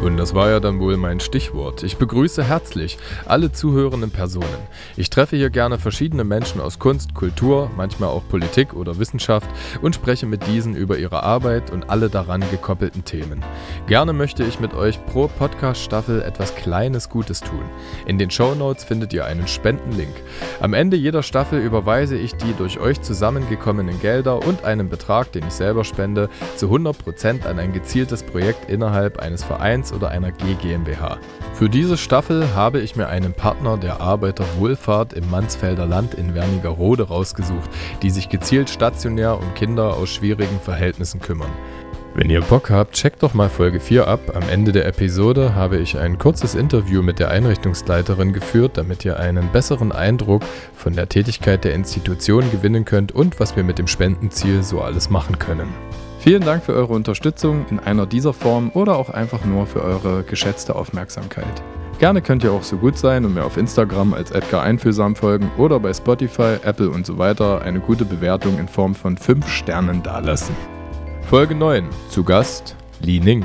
Und das war ja dann wohl mein Stichwort. Ich begrüße herzlich alle zuhörenden Personen. Ich treffe hier gerne verschiedene Menschen aus Kunst, Kultur, manchmal auch Politik oder Wissenschaft und spreche mit diesen über ihre Arbeit und alle daran gekoppelten Themen. Gerne möchte ich mit euch pro Podcast-Staffel etwas Kleines Gutes tun. In den Show Notes findet ihr einen Spendenlink. Am Ende jeder Staffel überweise ich die durch euch zusammengekommenen Gelder und einen Betrag, den ich selber spende, zu 100% an ein gezieltes Projekt innerhalb eines Vereins Vereins oder einer G GmbH. Für diese Staffel habe ich mir einen Partner der Arbeiterwohlfahrt im Mansfelder Land in Wernigerode rausgesucht, die sich gezielt stationär um Kinder aus schwierigen Verhältnissen kümmern. Wenn ihr Bock habt, checkt doch mal Folge 4 ab. Am Ende der Episode habe ich ein kurzes Interview mit der Einrichtungsleiterin geführt, damit ihr einen besseren Eindruck von der Tätigkeit der Institution gewinnen könnt und was wir mit dem Spendenziel so alles machen können. Vielen Dank für eure Unterstützung in einer dieser Form oder auch einfach nur für eure geschätzte Aufmerksamkeit. Gerne könnt ihr auch so gut sein und mir auf Instagram als Edgar Einfühlsam folgen oder bei Spotify, Apple und so weiter eine gute Bewertung in Form von 5 Sternen dalassen. Folge 9. Zu Gast Li Ning.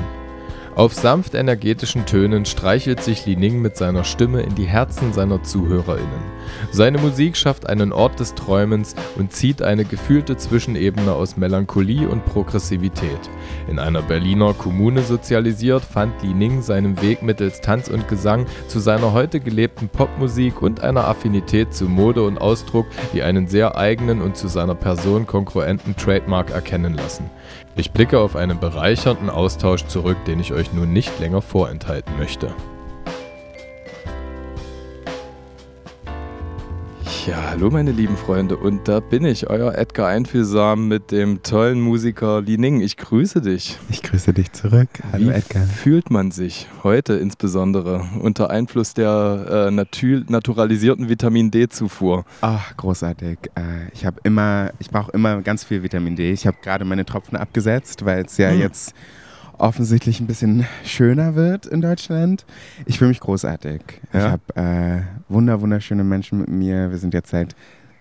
Auf sanft energetischen Tönen streichelt sich Li Ning mit seiner Stimme in die Herzen seiner ZuhörerInnen. Seine Musik schafft einen Ort des Träumens und zieht eine gefühlte Zwischenebene aus Melancholie und Progressivität. In einer Berliner Kommune sozialisiert, fand Li Ning seinen Weg mittels Tanz und Gesang zu seiner heute gelebten Popmusik und einer Affinität zu Mode und Ausdruck, die einen sehr eigenen und zu seiner Person konkurrenten Trademark erkennen lassen. Ich blicke auf einen bereichernden Austausch zurück, den ich euch nun nicht länger vorenthalten möchte. Ja, hallo meine lieben Freunde und da bin ich, euer Edgar Einfühlsam mit dem tollen Musiker Li Ning. Ich grüße dich. Ich grüße dich zurück. Hallo Wie Edgar. fühlt man sich heute insbesondere unter Einfluss der äh, natu naturalisierten Vitamin D-Zufuhr? Ach, großartig. Äh, ich habe immer, ich brauche immer ganz viel Vitamin D. Ich habe gerade meine Tropfen abgesetzt, weil es ja hm. jetzt offensichtlich ein bisschen schöner wird in Deutschland. Ich fühle mich großartig. Ja? Ich habe äh, wunder, wunderschöne Menschen mit mir. Wir sind jetzt seit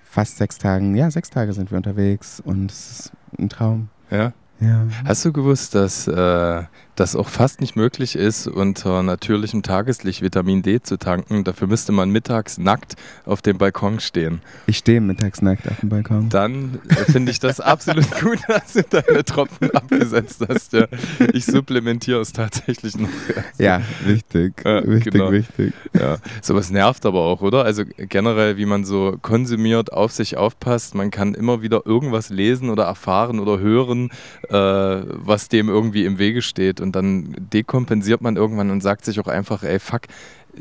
fast sechs Tagen, ja, sechs Tage sind wir unterwegs und es ist ein Traum. Ja. Ja. Hast du gewusst, dass äh, das auch fast nicht möglich ist, unter natürlichem Tageslicht Vitamin D zu tanken? Dafür müsste man mittags nackt auf dem Balkon stehen. Ich stehe mittags nackt auf dem Balkon. Dann äh, finde ich das absolut gut, dass du deine Tropfen abgesetzt hast. Ja. Ich supplementiere es tatsächlich noch. Ja, wichtig. Ja, wichtig, genau. wichtig. Ja. Sowas nervt aber auch, oder? Also generell, wie man so konsumiert, auf sich aufpasst. Man kann immer wieder irgendwas lesen oder erfahren oder hören, äh, was dem irgendwie im Wege steht. Und dann dekompensiert man irgendwann und sagt sich auch einfach, ey, fuck,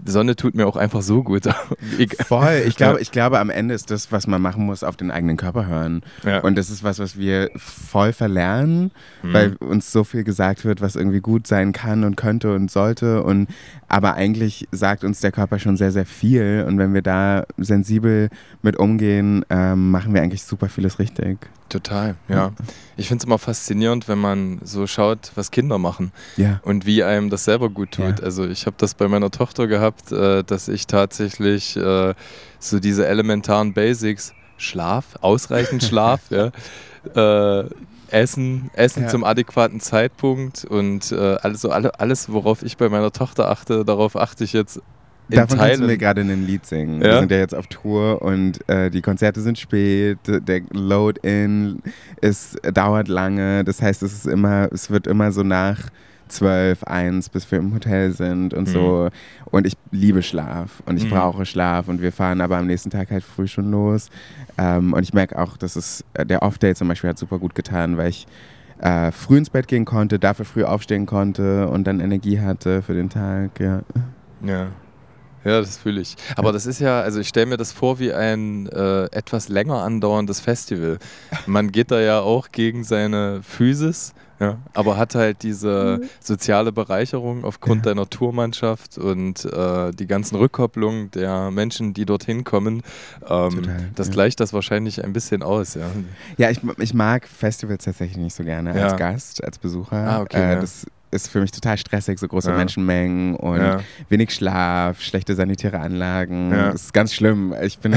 Sonne tut mir auch einfach so gut. Voll. Ich glaube, ich glaube, am Ende ist das, was man machen muss, auf den eigenen Körper hören. Ja. Und das ist was, was wir voll verlernen, mhm. weil uns so viel gesagt wird, was irgendwie gut sein kann und könnte und sollte. Und aber eigentlich sagt uns der Körper schon sehr, sehr viel. Und wenn wir da sensibel mit umgehen, ähm, machen wir eigentlich super vieles richtig. Total, ja. Ich finde es immer faszinierend, wenn man so schaut, was Kinder machen ja. und wie einem das selber gut tut. Ja. Also ich habe das bei meiner Tochter gehabt, äh, dass ich tatsächlich äh, so diese elementaren Basics, Schlaf, ausreichend Schlaf, ja, äh, Essen, Essen ja. zum adäquaten Zeitpunkt und äh, alles, alle, alles, worauf ich bei meiner Tochter achte, darauf achte ich jetzt Davon Teilen. kannst du mir gerade ein Lied singen. Ja? Wir sind ja jetzt auf Tour und äh, die Konzerte sind spät, der Load-In dauert lange. Das heißt, es ist immer, es wird immer so nach zwölf, eins, bis wir im Hotel sind und mhm. so. Und ich liebe Schlaf und ich mhm. brauche Schlaf und wir fahren aber am nächsten Tag halt früh schon los. Ähm, und ich merke auch, dass es äh, der Off-Day zum Beispiel hat super gut getan, weil ich äh, früh ins Bett gehen konnte, dafür früh aufstehen konnte und dann Energie hatte für den Tag. Ja. Ja. Ja, das fühle ich. Aber das ist ja, also ich stelle mir das vor wie ein äh, etwas länger andauerndes Festival. Man geht da ja auch gegen seine Physis, ja, aber hat halt diese mhm. soziale Bereicherung aufgrund deiner Tourmannschaft und äh, die ganzen Rückkopplungen der Menschen, die dorthin kommen. Ähm, das ja. gleicht das wahrscheinlich ein bisschen aus, ja. Ja, ich, ich mag Festivals tatsächlich nicht so gerne als Gast, als Besucher. Ah, okay. Äh, das ist für mich total stressig, so große ja. Menschenmengen und ja. wenig Schlaf, schlechte sanitäre Anlagen. Ja. Das ist ganz schlimm. Ich bin,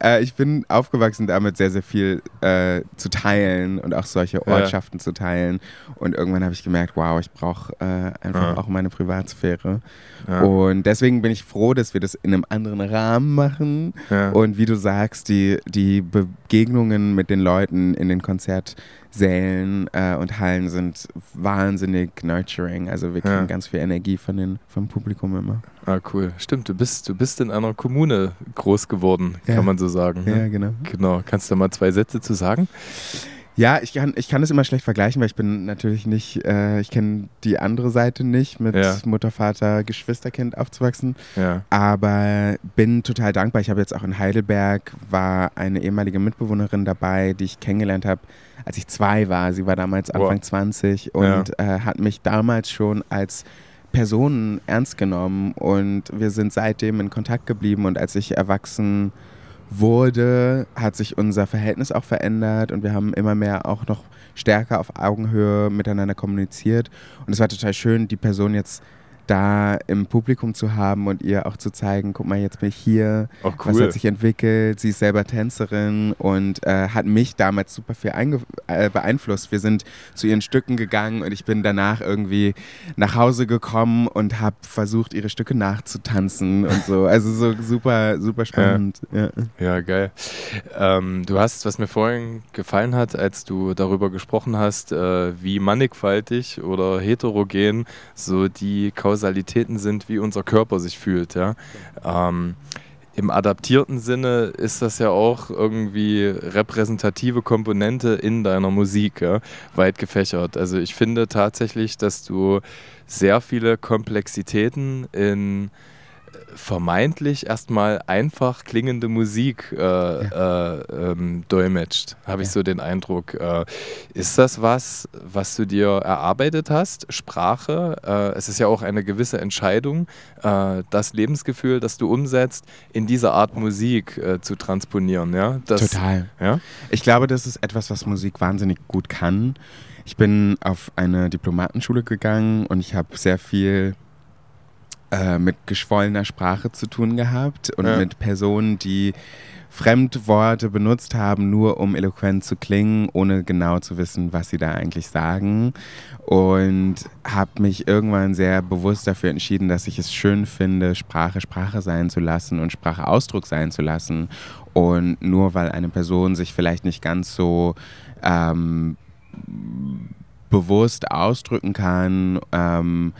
äh, ich bin aufgewachsen damit, sehr, sehr viel äh, zu teilen und auch solche Ortschaften zu teilen. Und irgendwann habe ich gemerkt, wow, ich brauche äh, einfach auch meine Privatsphäre. Und deswegen bin ich froh, dass wir das in einem anderen Rahmen machen. Und wie du sagst, die, die Begegnungen mit den Leuten in den Konzert Sälen äh, und Hallen sind wahnsinnig nurturing. Also wir kriegen ja. ganz viel Energie von den, vom Publikum immer. Ah, cool. Stimmt, du bist, du bist in einer Kommune groß geworden, ja. kann man so sagen. Ne? Ja, genau. Genau. Kannst du mal zwei Sätze zu sagen? Ja, ich kann, ich kann es immer schlecht vergleichen, weil ich bin natürlich nicht, äh, ich kenne die andere Seite nicht, mit ja. Mutter, Vater, Geschwisterkind aufzuwachsen. Ja. Aber bin total dankbar. Ich habe jetzt auch in Heidelberg, war eine ehemalige Mitbewohnerin dabei, die ich kennengelernt habe, als ich zwei war. Sie war damals Anfang wow. 20 und ja. äh, hat mich damals schon als Person ernst genommen und wir sind seitdem in Kontakt geblieben und als ich erwachsen wurde, hat sich unser Verhältnis auch verändert und wir haben immer mehr auch noch stärker auf Augenhöhe miteinander kommuniziert. Und es war total schön, die Person jetzt da im Publikum zu haben und ihr auch zu zeigen, guck mal, jetzt bin ich hier, oh, cool. was hat sich entwickelt. Sie ist selber Tänzerin und äh, hat mich damals super viel äh, beeinflusst. Wir sind zu ihren Stücken gegangen und ich bin danach irgendwie nach Hause gekommen und habe versucht, ihre Stücke nachzutanzen und so. Also so super, super spannend. Ja, ja. ja geil. Ähm, du hast, was mir vorhin gefallen hat, als du darüber gesprochen hast, äh, wie mannigfaltig oder heterogen so die Kausalität Kausalitäten sind, wie unser Körper sich fühlt. Ja? Ähm, Im adaptierten Sinne ist das ja auch irgendwie repräsentative Komponente in deiner Musik, ja? weit gefächert. Also ich finde tatsächlich, dass du sehr viele Komplexitäten in vermeintlich erstmal einfach klingende Musik äh, ja. äh, ähm, dolmetscht, habe ich so den Eindruck. Äh, ist das was, was du dir erarbeitet hast? Sprache? Äh, es ist ja auch eine gewisse Entscheidung, äh, das Lebensgefühl, das du umsetzt, in diese Art Musik äh, zu transponieren. Ja? Das, Total. Ja? Ich glaube, das ist etwas, was Musik wahnsinnig gut kann. Ich bin auf eine Diplomatenschule gegangen und ich habe sehr viel äh, mit geschwollener Sprache zu tun gehabt und ja. mit Personen, die Fremdworte benutzt haben, nur um eloquent zu klingen, ohne genau zu wissen, was sie da eigentlich sagen. Und habe mich irgendwann sehr bewusst dafür entschieden, dass ich es schön finde, Sprache Sprache sein zu lassen und Sprache Ausdruck sein zu lassen. Und nur weil eine Person sich vielleicht nicht ganz so ähm, bewusst ausdrücken kann, ähm,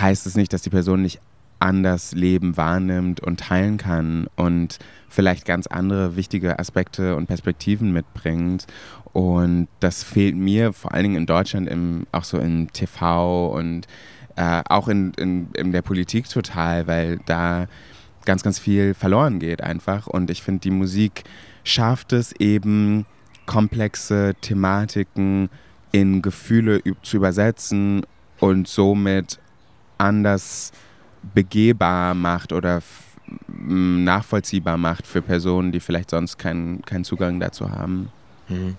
heißt es nicht, dass die Person nicht anders Leben wahrnimmt und teilen kann und vielleicht ganz andere wichtige Aspekte und Perspektiven mitbringt. Und das fehlt mir vor allen Dingen in Deutschland, im, auch so im TV und äh, auch in, in, in der Politik total, weil da ganz, ganz viel verloren geht einfach. Und ich finde, die Musik schafft es eben, komplexe Thematiken in Gefühle zu übersetzen und somit anders begehbar macht oder nachvollziehbar macht für Personen, die vielleicht sonst keinen, keinen Zugang dazu haben. Mhm.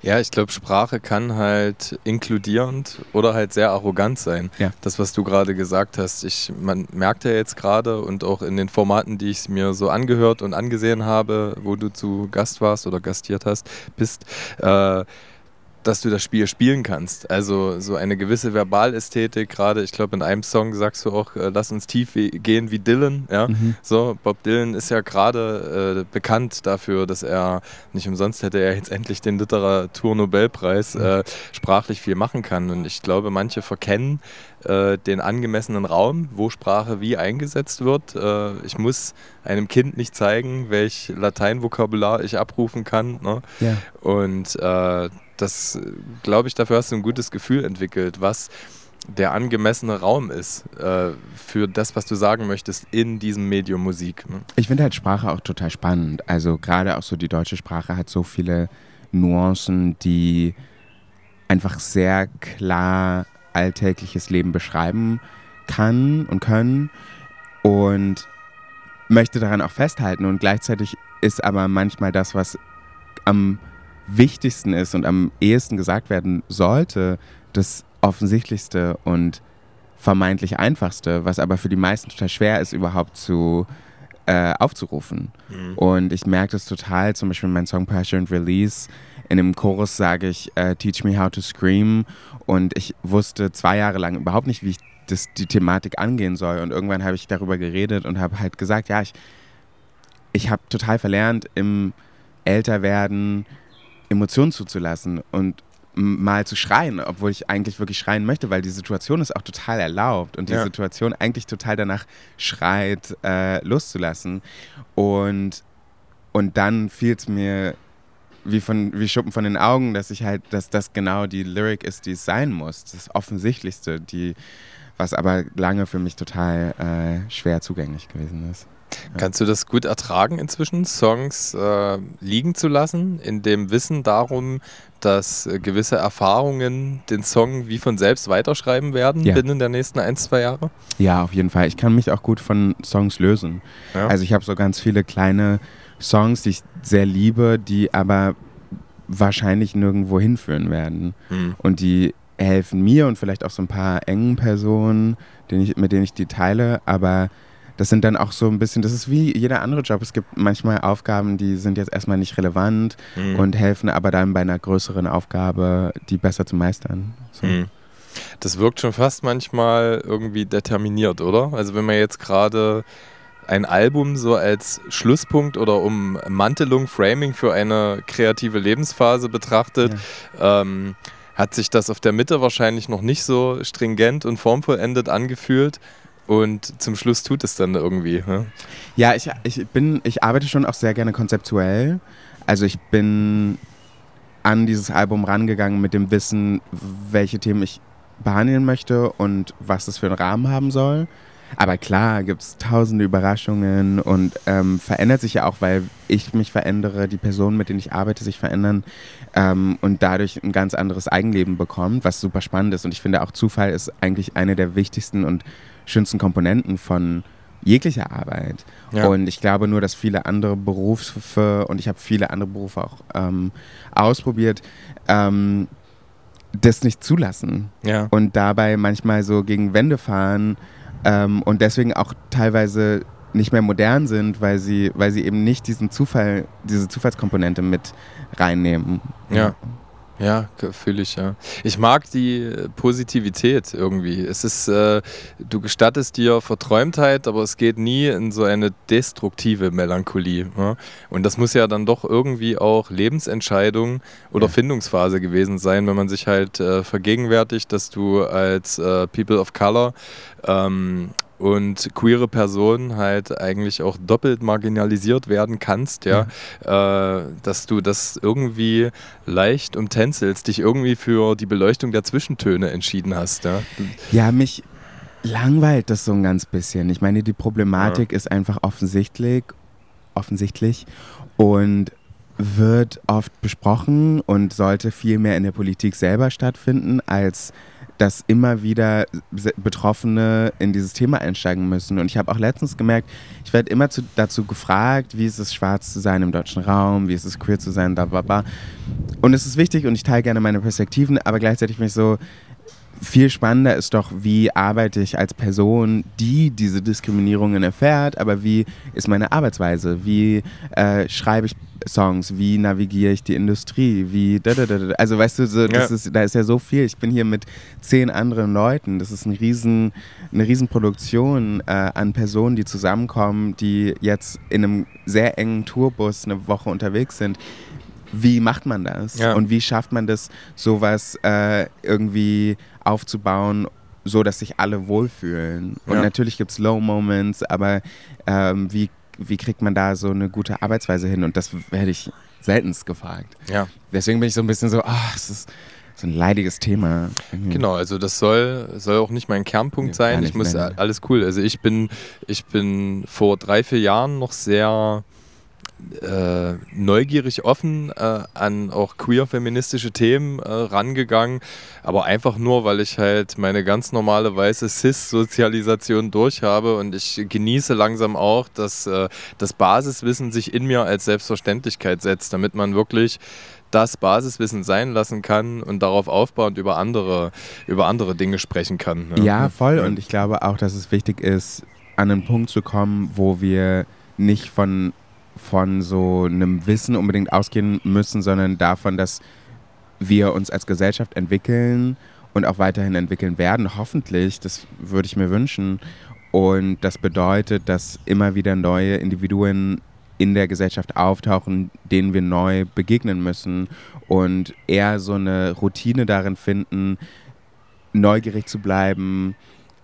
Ja, ich glaube, Sprache kann halt inkludierend oder halt sehr arrogant sein. Ja. Das, was du gerade gesagt hast. Ich, man merkt ja jetzt gerade und auch in den Formaten, die ich mir so angehört und angesehen habe, wo du zu Gast warst oder gastiert hast, bist, äh, dass du das Spiel spielen kannst. Also so eine gewisse Verbalästhetik, gerade ich glaube in einem Song sagst du auch, äh, lass uns tief gehen wie Dylan. Ja? Mhm. So, Bob Dylan ist ja gerade äh, bekannt dafür, dass er, nicht umsonst hätte er jetzt endlich den Literaturnobelpreis, mhm. äh, sprachlich viel machen kann. Und ich glaube, manche verkennen äh, den angemessenen Raum, wo Sprache wie eingesetzt wird. Äh, ich muss einem Kind nicht zeigen, welch Lateinvokabular ich abrufen kann. Ne? Ja. Und äh, das, glaube ich, dafür hast du ein gutes Gefühl entwickelt, was der angemessene Raum ist äh, für das, was du sagen möchtest in diesem Medium Musik. Ne? Ich finde halt Sprache auch total spannend. Also gerade auch so die deutsche Sprache hat so viele Nuancen, die einfach sehr klar alltägliches Leben beschreiben kann und können und möchte daran auch festhalten. Und gleichzeitig ist aber manchmal das, was am wichtigsten ist und am ehesten gesagt werden sollte, das offensichtlichste und vermeintlich einfachste, was aber für die meisten total schwer ist, überhaupt zu äh, aufzurufen. Mhm. Und ich merke das total, zum Beispiel in meinem Song Pressure and Release. In dem Chorus sage ich, uh, Teach me how to scream. Und ich wusste zwei Jahre lang überhaupt nicht, wie ich das, die Thematik angehen soll. Und irgendwann habe ich darüber geredet und habe halt gesagt, ja, ich, ich habe total verlernt, im Älterwerden Emotionen zuzulassen und mal zu schreien, obwohl ich eigentlich wirklich schreien möchte, weil die Situation ist auch total erlaubt und die ja. Situation eigentlich total danach schreit, äh, loszulassen. Und, und dann fiel es mir wie, von, wie Schuppen von den Augen, dass ich halt, dass das genau die Lyric ist, die es sein muss. Das Offensichtlichste, die, was aber lange für mich total äh, schwer zugänglich gewesen ist. Kannst du das gut ertragen inzwischen, Songs äh, liegen zu lassen, in dem Wissen darum, dass äh, gewisse Erfahrungen den Song wie von selbst weiterschreiben werden ja. binnen der nächsten ein, zwei Jahre? Ja, auf jeden Fall. Ich kann mich auch gut von Songs lösen. Ja. Also ich habe so ganz viele kleine Songs, die ich sehr liebe, die aber wahrscheinlich nirgendwo hinführen werden. Hm. Und die helfen mir und vielleicht auch so ein paar engen Personen, mit denen ich die teile, aber das sind dann auch so ein bisschen, das ist wie jeder andere Job. Es gibt manchmal Aufgaben, die sind jetzt erstmal nicht relevant mhm. und helfen aber dann bei einer größeren Aufgabe, die besser zu meistern. So. Mhm. Das wirkt schon fast manchmal irgendwie determiniert, oder? Also wenn man jetzt gerade ein Album so als Schlusspunkt oder Ummantelung, Framing für eine kreative Lebensphase betrachtet, ja. ähm, hat sich das auf der Mitte wahrscheinlich noch nicht so stringent und formvollendet angefühlt. Und zum Schluss tut es dann irgendwie. Ne? Ja, ich, ich bin, ich arbeite schon auch sehr gerne konzeptuell. Also ich bin an dieses Album rangegangen mit dem Wissen, welche Themen ich behandeln möchte und was das für einen Rahmen haben soll. Aber klar gibt es tausende Überraschungen und ähm, verändert sich ja auch, weil ich mich verändere, die Personen, mit denen ich arbeite, sich verändern ähm, und dadurch ein ganz anderes Eigenleben bekommt, was super spannend ist. Und ich finde auch Zufall ist eigentlich eine der wichtigsten und schönsten Komponenten von jeglicher Arbeit. Ja. Und ich glaube nur, dass viele andere Berufe, und ich habe viele andere Berufe auch ähm, ausprobiert, ähm, das nicht zulassen. Ja. Und dabei manchmal so gegen Wände fahren ähm, und deswegen auch teilweise nicht mehr modern sind, weil sie, weil sie eben nicht diesen Zufall, diese Zufallskomponente mit reinnehmen. Ja. Ja, fühle ich, ja. Ich mag die Positivität irgendwie. Es ist, äh, du gestattest dir Verträumtheit, aber es geht nie in so eine destruktive Melancholie. Ja? Und das muss ja dann doch irgendwie auch Lebensentscheidung oder ja. Findungsphase gewesen sein, wenn man sich halt äh, vergegenwärtigt, dass du als äh, People of Color ähm, und queere Person halt eigentlich auch doppelt marginalisiert werden kannst, ja, ja. Äh, dass du das irgendwie leicht umtänzelst, dich irgendwie für die Beleuchtung der Zwischentöne entschieden hast, ja. Ja, mich langweilt das so ein ganz bisschen. Ich meine, die Problematik ja. ist einfach offensichtlich, offensichtlich und wird oft besprochen und sollte viel mehr in der Politik selber stattfinden als dass immer wieder Betroffene in dieses Thema einsteigen müssen. Und ich habe auch letztens gemerkt, ich werde immer zu, dazu gefragt, wie ist es, schwarz zu sein im deutschen Raum, wie ist es, queer zu sein, da, bla, bla. Und es ist wichtig und ich teile gerne meine Perspektiven, aber gleichzeitig bin ich so, viel spannender ist doch, wie arbeite ich als Person, die diese Diskriminierungen erfährt, aber wie ist meine Arbeitsweise? Wie äh, schreibe ich Songs, wie navigiere ich die Industrie, wie da, da, da, also weißt du, so, ja. ist, da ist ja so viel. Ich bin hier mit zehn anderen Leuten. Das ist ein riesen, eine Riesenproduktion äh, an Personen, die zusammenkommen, die jetzt in einem sehr engen Tourbus eine Woche unterwegs sind. Wie macht man das? Ja. Und wie schafft man das, sowas äh, irgendwie aufzubauen, so dass sich alle wohlfühlen? Und ja. natürlich gibt es Low Moments, aber ähm, wie wie kriegt man da so eine gute Arbeitsweise hin? Und das werde ich seltenst gefragt. Ja. Deswegen bin ich so ein bisschen so, ach, es ist so ein leidiges Thema. Irgendwie. Genau, also das soll, soll auch nicht mein Kernpunkt ja, sein. Ich muss, nein. alles cool. Also ich bin, ich bin vor drei, vier Jahren noch sehr äh, neugierig offen äh, an auch queer-feministische Themen äh, rangegangen, aber einfach nur, weil ich halt meine ganz normale weiße Cis-Sozialisation durchhabe und ich genieße langsam auch, dass äh, das Basiswissen sich in mir als Selbstverständlichkeit setzt, damit man wirklich das Basiswissen sein lassen kann und darauf aufbauend über andere, über andere Dinge sprechen kann. Ne? Ja, voll. Und ich glaube auch, dass es wichtig ist, an einen Punkt zu kommen, wo wir nicht von von so einem Wissen unbedingt ausgehen müssen, sondern davon, dass wir uns als Gesellschaft entwickeln und auch weiterhin entwickeln werden, hoffentlich, das würde ich mir wünschen. Und das bedeutet, dass immer wieder neue Individuen in der Gesellschaft auftauchen, denen wir neu begegnen müssen und eher so eine Routine darin finden, neugierig zu bleiben,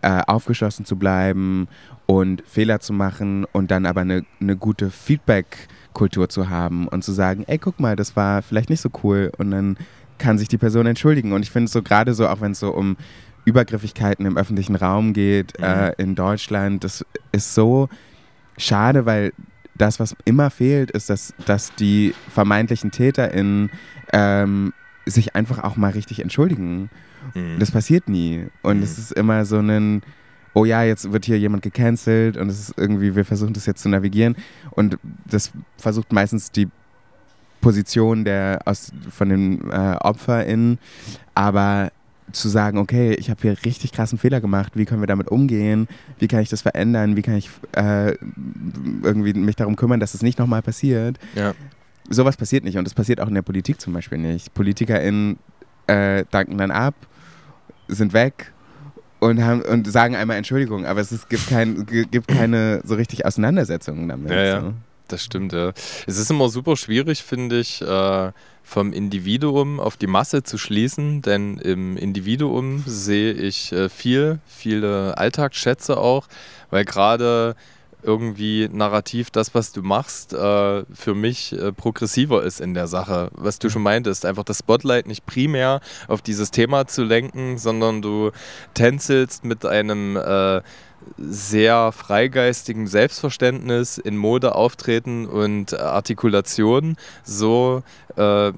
äh, aufgeschlossen zu bleiben und Fehler zu machen und dann aber eine, eine gute Feedback-Kultur zu haben und zu sagen, ey, guck mal, das war vielleicht nicht so cool und dann kann sich die Person entschuldigen. Und ich finde es so gerade so, auch wenn es so um Übergriffigkeiten im öffentlichen Raum geht mhm. äh, in Deutschland, das ist so schade, weil das, was immer fehlt, ist, dass, dass die vermeintlichen TäterInnen ähm, sich einfach auch mal richtig entschuldigen. Mhm. Das passiert nie. Und mhm. es ist immer so ein, oh ja, jetzt wird hier jemand gecancelt und es ist irgendwie, wir versuchen das jetzt zu navigieren. Und das versucht meistens die Position der aus, von den äh, OpferInnen. Aber zu sagen, okay, ich habe hier richtig krassen Fehler gemacht, wie können wir damit umgehen, wie kann ich das verändern, wie kann ich äh, irgendwie mich darum kümmern, dass es das nicht nochmal passiert. Ja. Sowas passiert nicht und das passiert auch in der Politik zum Beispiel nicht. PolitikerInnen äh, danken dann ab sind weg und, haben, und sagen einmal Entschuldigung, aber es ist, gibt, kein, gibt keine so richtig Auseinandersetzungen damit. Ja, ja. Das stimmt, ja. Es ist immer super schwierig, finde ich, äh, vom Individuum auf die Masse zu schließen, denn im Individuum sehe ich äh, viel, viele Alltagsschätze auch, weil gerade irgendwie narrativ das, was du machst, äh, für mich äh, progressiver ist in der Sache. Was du schon meintest, einfach das Spotlight nicht primär auf dieses Thema zu lenken, sondern du tänzelst mit einem äh, sehr freigeistigen Selbstverständnis in Mode auftreten und Artikulation so äh,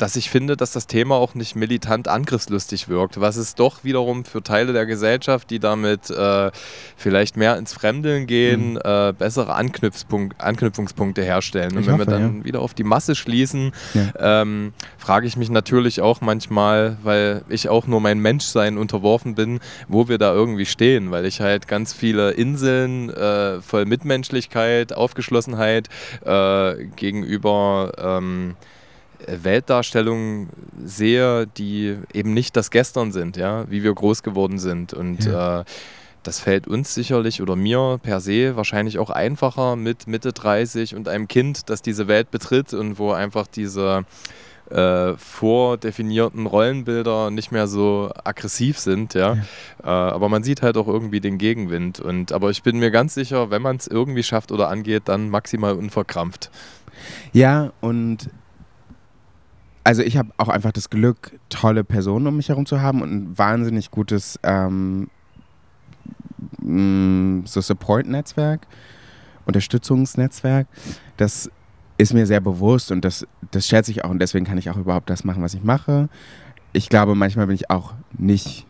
dass ich finde, dass das Thema auch nicht militant angriffslustig wirkt, was es doch wiederum für Teile der Gesellschaft, die damit äh, vielleicht mehr ins Fremdeln gehen, mhm. äh, bessere Anknüpfungspunkt, Anknüpfungspunkte herstellen. Und ich wenn hoffe, wir dann ja. wieder auf die Masse schließen, ja. ähm, frage ich mich natürlich auch manchmal, weil ich auch nur mein Menschsein unterworfen bin, wo wir da irgendwie stehen, weil ich halt ganz viele Inseln äh, voll Mitmenschlichkeit, Aufgeschlossenheit äh, gegenüber ähm, Weltdarstellungen sehe, die eben nicht das Gestern sind, ja, wie wir groß geworden sind. Und ja. äh, das fällt uns sicherlich oder mir per se wahrscheinlich auch einfacher mit Mitte 30 und einem Kind, das diese Welt betritt und wo einfach diese äh, vordefinierten Rollenbilder nicht mehr so aggressiv sind, ja. ja. Äh, aber man sieht halt auch irgendwie den Gegenwind. Und aber ich bin mir ganz sicher, wenn man es irgendwie schafft oder angeht, dann maximal unverkrampft. Ja, und also ich habe auch einfach das Glück, tolle Personen um mich herum zu haben und ein wahnsinnig gutes ähm, mm, so Support-Netzwerk, Unterstützungsnetzwerk. Das ist mir sehr bewusst und das, das schätze ich auch und deswegen kann ich auch überhaupt das machen, was ich mache. Ich glaube, manchmal bin ich auch nicht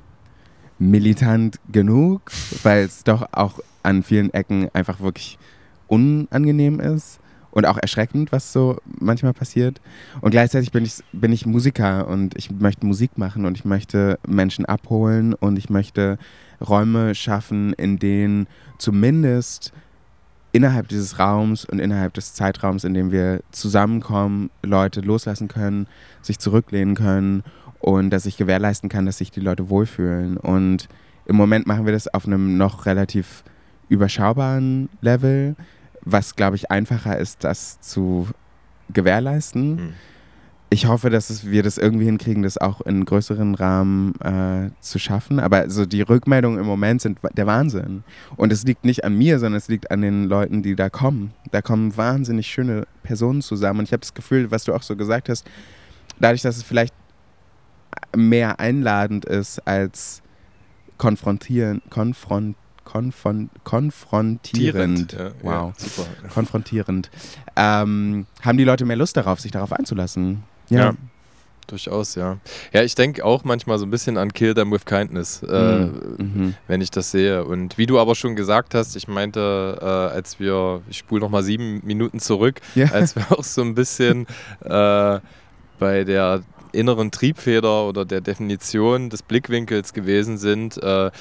militant genug, weil es doch auch an vielen Ecken einfach wirklich unangenehm ist und auch erschreckend, was so manchmal passiert. Und gleichzeitig bin ich, bin ich Musiker und ich möchte Musik machen und ich möchte Menschen abholen und ich möchte Räume schaffen, in denen zumindest innerhalb dieses Raums und innerhalb des Zeitraums, in dem wir zusammenkommen, Leute loslassen können, sich zurücklehnen können und dass ich gewährleisten kann, dass sich die Leute wohlfühlen. Und im Moment machen wir das auf einem noch relativ überschaubaren Level, was, glaube ich, einfacher ist, das zu gewährleisten. Mhm ich hoffe, dass es, wir das irgendwie hinkriegen, das auch in größeren Rahmen äh, zu schaffen. Aber so die Rückmeldungen im Moment sind der Wahnsinn. Und es liegt nicht an mir, sondern es liegt an den Leuten, die da kommen. Da kommen wahnsinnig schöne Personen zusammen. Und ich habe das Gefühl, was du auch so gesagt hast, dadurch, dass es vielleicht mehr einladend ist als konfrontieren, konfront, konfron, konfrontierend. Ja, wow, ja, super. Konfrontierend. Ähm, haben die Leute mehr Lust darauf, sich darauf einzulassen? Ja. Durchaus, ja. Ja, ich denke auch manchmal so ein bisschen an Kill Them with Kindness, äh, mhm. wenn ich das sehe. Und wie du aber schon gesagt hast, ich meinte, äh, als wir, ich spule nochmal sieben Minuten zurück, ja. als wir auch so ein bisschen äh, bei der inneren Triebfeder oder der Definition des Blickwinkels gewesen sind, äh,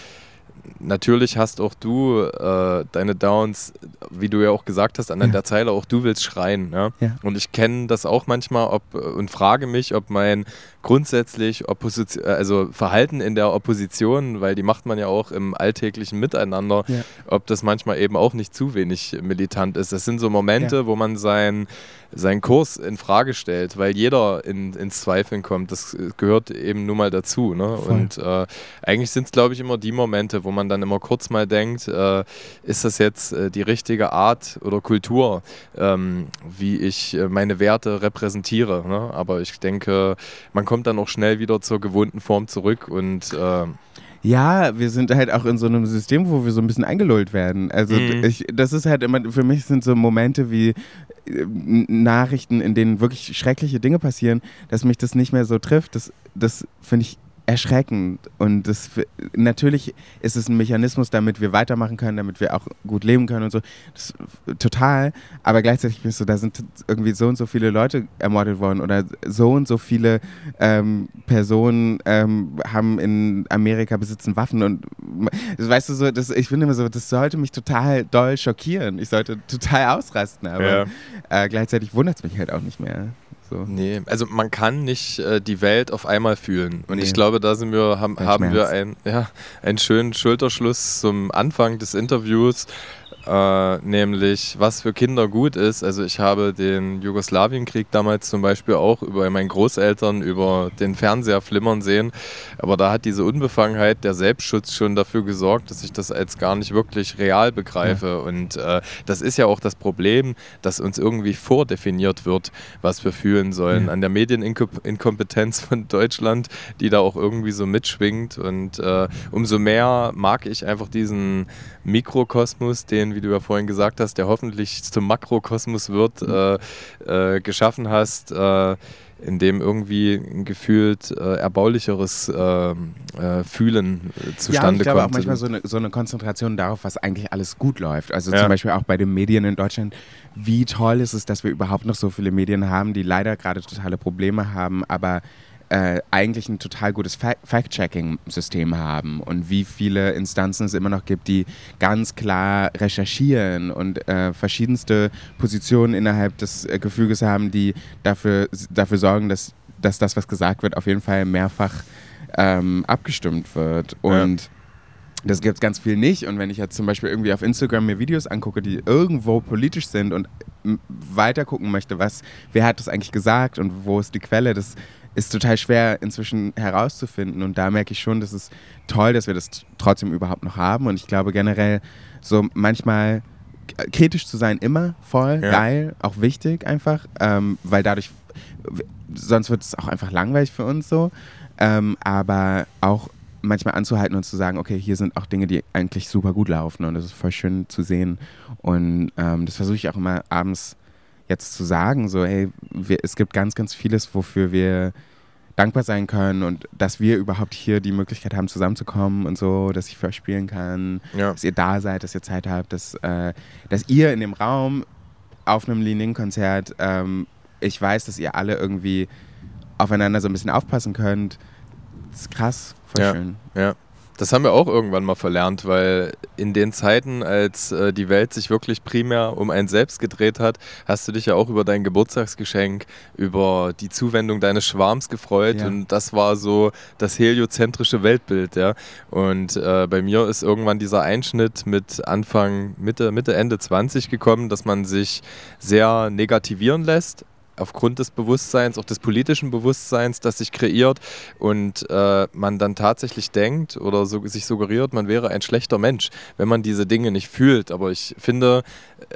natürlich hast auch du äh, deine Downs, wie du ja auch gesagt hast, an ja. der Zeile, auch du willst schreien. Ja? ja. Und ich kenne das auch manchmal ob, und frage mich, ob mein grundsätzlich Opposition, also Verhalten in der Opposition, weil die macht man ja auch im alltäglichen Miteinander, ja. ob das manchmal eben auch nicht zu wenig militant ist. Das sind so Momente, wo man sein seinen Kurs in Frage stellt, weil jeder in, ins Zweifeln kommt. Das gehört eben nun mal dazu. Ne? Und äh, eigentlich sind es, glaube ich, immer die Momente, wo man dann immer kurz mal denkt, äh, ist das jetzt äh, die richtige Art oder Kultur, ähm, wie ich äh, meine Werte repräsentiere. Ne? Aber ich denke, man kommt dann auch schnell wieder zur gewohnten Form zurück und äh, ja, wir sind halt auch in so einem System, wo wir so ein bisschen eingelullt werden. Also mhm. ich, das ist halt immer, für mich sind so Momente wie äh, Nachrichten, in denen wirklich schreckliche Dinge passieren, dass mich das nicht mehr so trifft. Das, das finde ich erschreckend. Und das, natürlich ist es ein Mechanismus, damit wir weitermachen können, damit wir auch gut leben können und so. Das, total. Aber gleichzeitig bin ich so, da sind irgendwie so und so viele Leute ermordet worden oder so und so viele ähm, Personen ähm, haben in Amerika besitzen Waffen und weißt du so, das, ich finde immer so, das sollte mich total doll schockieren. Ich sollte total ausrasten, aber ja. äh, gleichzeitig wundert es mich halt auch nicht mehr. So. Nee, also man kann nicht äh, die Welt auf einmal fühlen. Und nee. ich glaube, da sind wir, haben, haben wir ein, ja, einen schönen Schulterschluss zum Anfang des Interviews äh, nämlich was für Kinder gut ist. Also ich habe den Jugoslawienkrieg damals zum Beispiel auch über meinen Großeltern über den Fernseher flimmern sehen, aber da hat diese Unbefangenheit, der Selbstschutz schon dafür gesorgt, dass ich das als gar nicht wirklich real begreife. Ja. Und äh, das ist ja auch das Problem, dass uns irgendwie vordefiniert wird, was wir fühlen sollen. Ja. An der Medieninkompetenz von Deutschland, die da auch irgendwie so mitschwingt. Und äh, umso mehr mag ich einfach diesen Mikrokosmos, den, wie du ja vorhin gesagt hast, der hoffentlich zum Makrokosmos wird, mhm. äh, äh, geschaffen hast, äh, in dem irgendwie ein gefühlt äh, erbaulicheres äh, äh, Fühlen zustande ja, ich glaube kommt. auch manchmal so eine, so eine, Konzentration darauf, was eigentlich alles gut läuft. Also ja. zum Beispiel auch bei den Medien in Deutschland. Wie toll ist es, dass wir überhaupt noch so viele Medien haben, die leider gerade totale Probleme haben, aber äh, eigentlich ein total gutes Fact-Checking-System haben und wie viele Instanzen es immer noch gibt, die ganz klar recherchieren und äh, verschiedenste Positionen innerhalb des äh, Gefüges haben, die dafür, dafür sorgen, dass, dass das, was gesagt wird, auf jeden Fall mehrfach ähm, abgestimmt wird. Und ja. Das gibt es ganz viel nicht. Und wenn ich jetzt zum Beispiel irgendwie auf Instagram mir Videos angucke, die irgendwo politisch sind und weiter gucken möchte, was, wer hat das eigentlich gesagt und wo ist die Quelle, das ist total schwer inzwischen herauszufinden. Und da merke ich schon, dass es toll, dass wir das trotzdem überhaupt noch haben. Und ich glaube generell, so manchmal kritisch zu sein, immer voll ja. geil, auch wichtig einfach, ähm, weil dadurch, sonst wird es auch einfach langweilig für uns so. Ähm, aber auch manchmal anzuhalten und zu sagen, okay, hier sind auch Dinge, die eigentlich super gut laufen und das ist voll schön zu sehen. Und ähm, das versuche ich auch immer abends jetzt zu sagen, so, hey, wir, es gibt ganz, ganz vieles, wofür wir dankbar sein können und dass wir überhaupt hier die Möglichkeit haben, zusammenzukommen und so, dass ich für euch spielen kann, ja. dass ihr da seid, dass ihr Zeit habt, dass, äh, dass ihr in dem Raum auf einem Leaning-Konzert, ähm, ich weiß, dass ihr alle irgendwie aufeinander so ein bisschen aufpassen könnt. Das ist krass, voll ja. schön. Ja. Das haben wir auch irgendwann mal verlernt, weil in den Zeiten, als äh, die Welt sich wirklich primär um einen selbst gedreht hat, hast du dich ja auch über dein Geburtstagsgeschenk, über die Zuwendung deines Schwarms gefreut ja. und das war so das heliozentrische Weltbild, ja. Und äh, bei mir ist irgendwann dieser Einschnitt mit Anfang, Mitte, Mitte, Ende 20 gekommen, dass man sich sehr negativieren lässt aufgrund des Bewusstseins, auch des politischen Bewusstseins, das sich kreiert und äh, man dann tatsächlich denkt oder so, sich suggeriert, man wäre ein schlechter Mensch, wenn man diese Dinge nicht fühlt. Aber ich finde,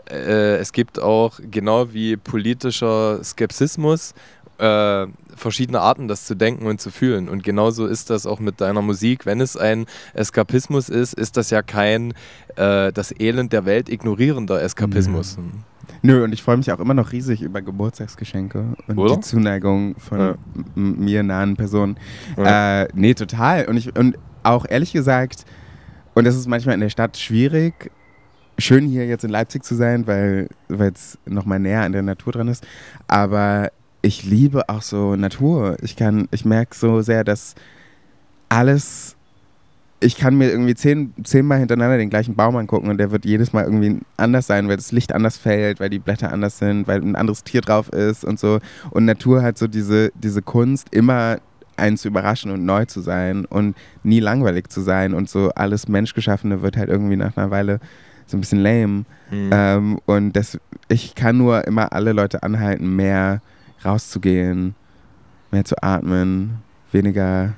äh, es gibt auch genau wie politischer Skepsismus äh, verschiedene Arten, das zu denken und zu fühlen. Und genauso ist das auch mit deiner Musik. Wenn es ein Eskapismus ist, ist das ja kein äh, das Elend der Welt ignorierender Eskapismus. Mhm. Nö, und ich freue mich auch immer noch riesig über Geburtstagsgeschenke und Oder? die Zuneigung von ja. mir nahen Personen. Ja. Äh, nee, total. Und, ich, und auch ehrlich gesagt, und das ist manchmal in der Stadt schwierig, schön hier jetzt in Leipzig zu sein, weil es nochmal näher an der Natur dran ist. Aber ich liebe auch so Natur. Ich kann, ich merke so sehr, dass alles ich kann mir irgendwie zehn, zehnmal hintereinander den gleichen Baum angucken und der wird jedes Mal irgendwie anders sein, weil das Licht anders fällt, weil die Blätter anders sind, weil ein anderes Tier drauf ist und so. Und Natur hat so diese, diese Kunst, immer einen zu überraschen und neu zu sein und nie langweilig zu sein und so alles Menschgeschaffene wird halt irgendwie nach einer Weile so ein bisschen lame. Mhm. Ähm, und das, ich kann nur immer alle Leute anhalten, mehr rauszugehen, mehr zu atmen, weniger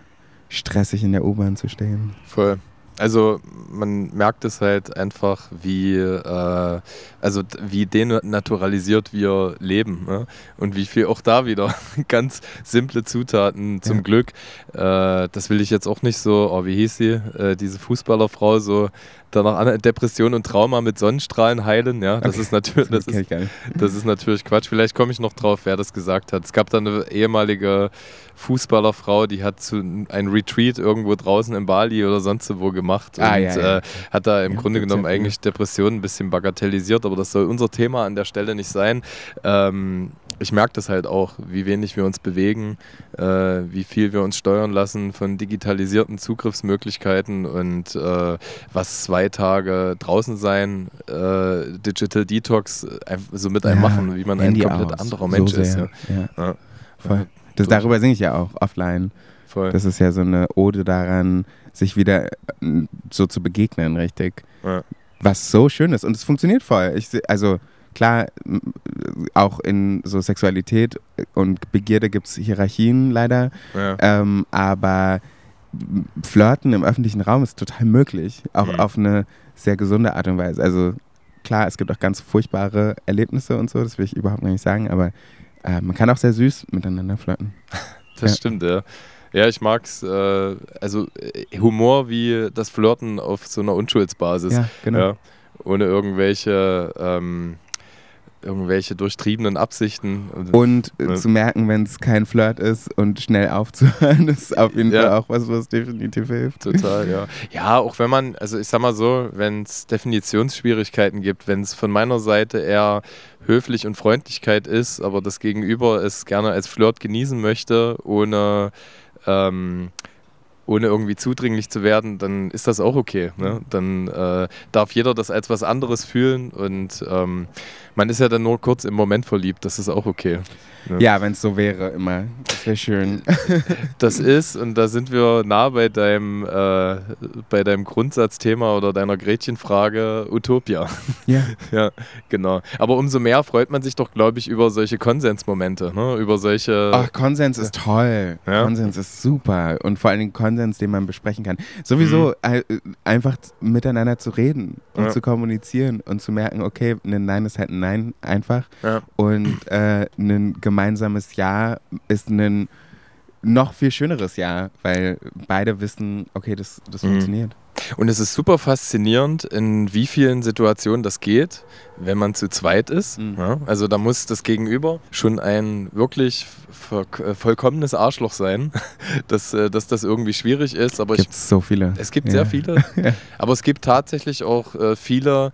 stressig in der U-Bahn zu stehen. Voll. Also man merkt es halt einfach, wie, äh, also wie denaturalisiert wir leben ne? und wie viel auch da wieder ganz simple Zutaten zum ja. Glück. Äh, das will ich jetzt auch nicht so, oh, wie hieß sie, äh, diese Fußballerfrau, so danach an Depression und Trauma mit Sonnenstrahlen heilen. Ja, das okay. ist natürlich, das, ist, das ist natürlich Quatsch. Vielleicht komme ich noch drauf, wer das gesagt hat. Es gab da eine ehemalige Fußballerfrau, die hat zu, ein Retreat irgendwo draußen in Bali oder sonst wo gemacht ah, und ja, ja. Äh, hat da im ja, Grunde genommen eigentlich Depressionen ein bisschen bagatellisiert, aber das soll unser Thema an der Stelle nicht sein. Ähm, ich merke das halt auch, wie wenig wir uns bewegen, äh, wie viel wir uns steuern lassen von digitalisierten Zugriffsmöglichkeiten und äh, was zwei Tage draußen sein, äh, Digital Detox so mit einem machen, wie man Handy ein komplett aus. anderer Mensch so ist. Ja. Voll. Das, darüber singe ich ja auch offline. Voll. Das ist ja so eine Ode daran, sich wieder äh, so zu begegnen, richtig. Ja. Was so schön ist. Und es funktioniert voll. Ich, also klar, auch in so Sexualität und Begierde gibt es Hierarchien leider. Ja. Ähm, aber Flirten im öffentlichen Raum ist total möglich. Auch mhm. auf eine sehr gesunde Art und Weise. Also klar, es gibt auch ganz furchtbare Erlebnisse und so, das will ich überhaupt nicht sagen, aber äh, man kann auch sehr süß miteinander flirten. das ja. stimmt, ja. Ja, ich mag's. Äh, also äh, Humor wie das Flirten auf so einer Unschuldsbasis. Ja, genau. Ja, ohne irgendwelche ähm, irgendwelche durchtriebenen Absichten. Und äh, zu merken, wenn es kein Flirt ist und schnell aufzuhören, ist auf jeden ja. Fall auch was, was definitiv hilft. Total, ja. Ja, auch wenn man, also ich sag mal so, wenn es Definitionsschwierigkeiten gibt, wenn es von meiner Seite eher höflich und Freundlichkeit ist, aber das Gegenüber es gerne als Flirt genießen möchte, ohne ähm, ohne irgendwie zudringlich zu werden, dann ist das auch okay. Ne? Dann äh, darf jeder das als was anderes fühlen und ähm, man ist ja dann nur kurz im Moment verliebt, das ist auch okay. Ne? Ja, wenn es so wäre, immer. Das wäre schön. das ist, und da sind wir nah bei deinem, äh, bei deinem Grundsatzthema oder deiner Gretchenfrage Utopia. Ja. ja, genau. Aber umso mehr freut man sich doch, glaube ich, über solche Konsensmomente, ne? über solche. Ach, Konsens ist toll. Ja? Konsens ist super. Und vor allen Dingen Konsens, den man besprechen kann. Sowieso mhm. einfach miteinander zu reden und ja. zu kommunizieren und zu merken, okay, ein Nein ist halt ein Nein einfach. Ja. Und äh, ein gemeinsames Ja ist ein noch viel schöneres Ja, weil beide wissen, okay, das, das mhm. funktioniert. Und es ist super faszinierend, in wie vielen Situationen das geht, wenn man zu zweit ist. Mhm. Ja, also da muss das Gegenüber schon ein wirklich äh, vollkommenes Arschloch sein, dass, äh, dass das irgendwie schwierig ist. Aber gibt so viele. Es gibt ja. sehr viele. Aber es gibt tatsächlich auch äh, viele,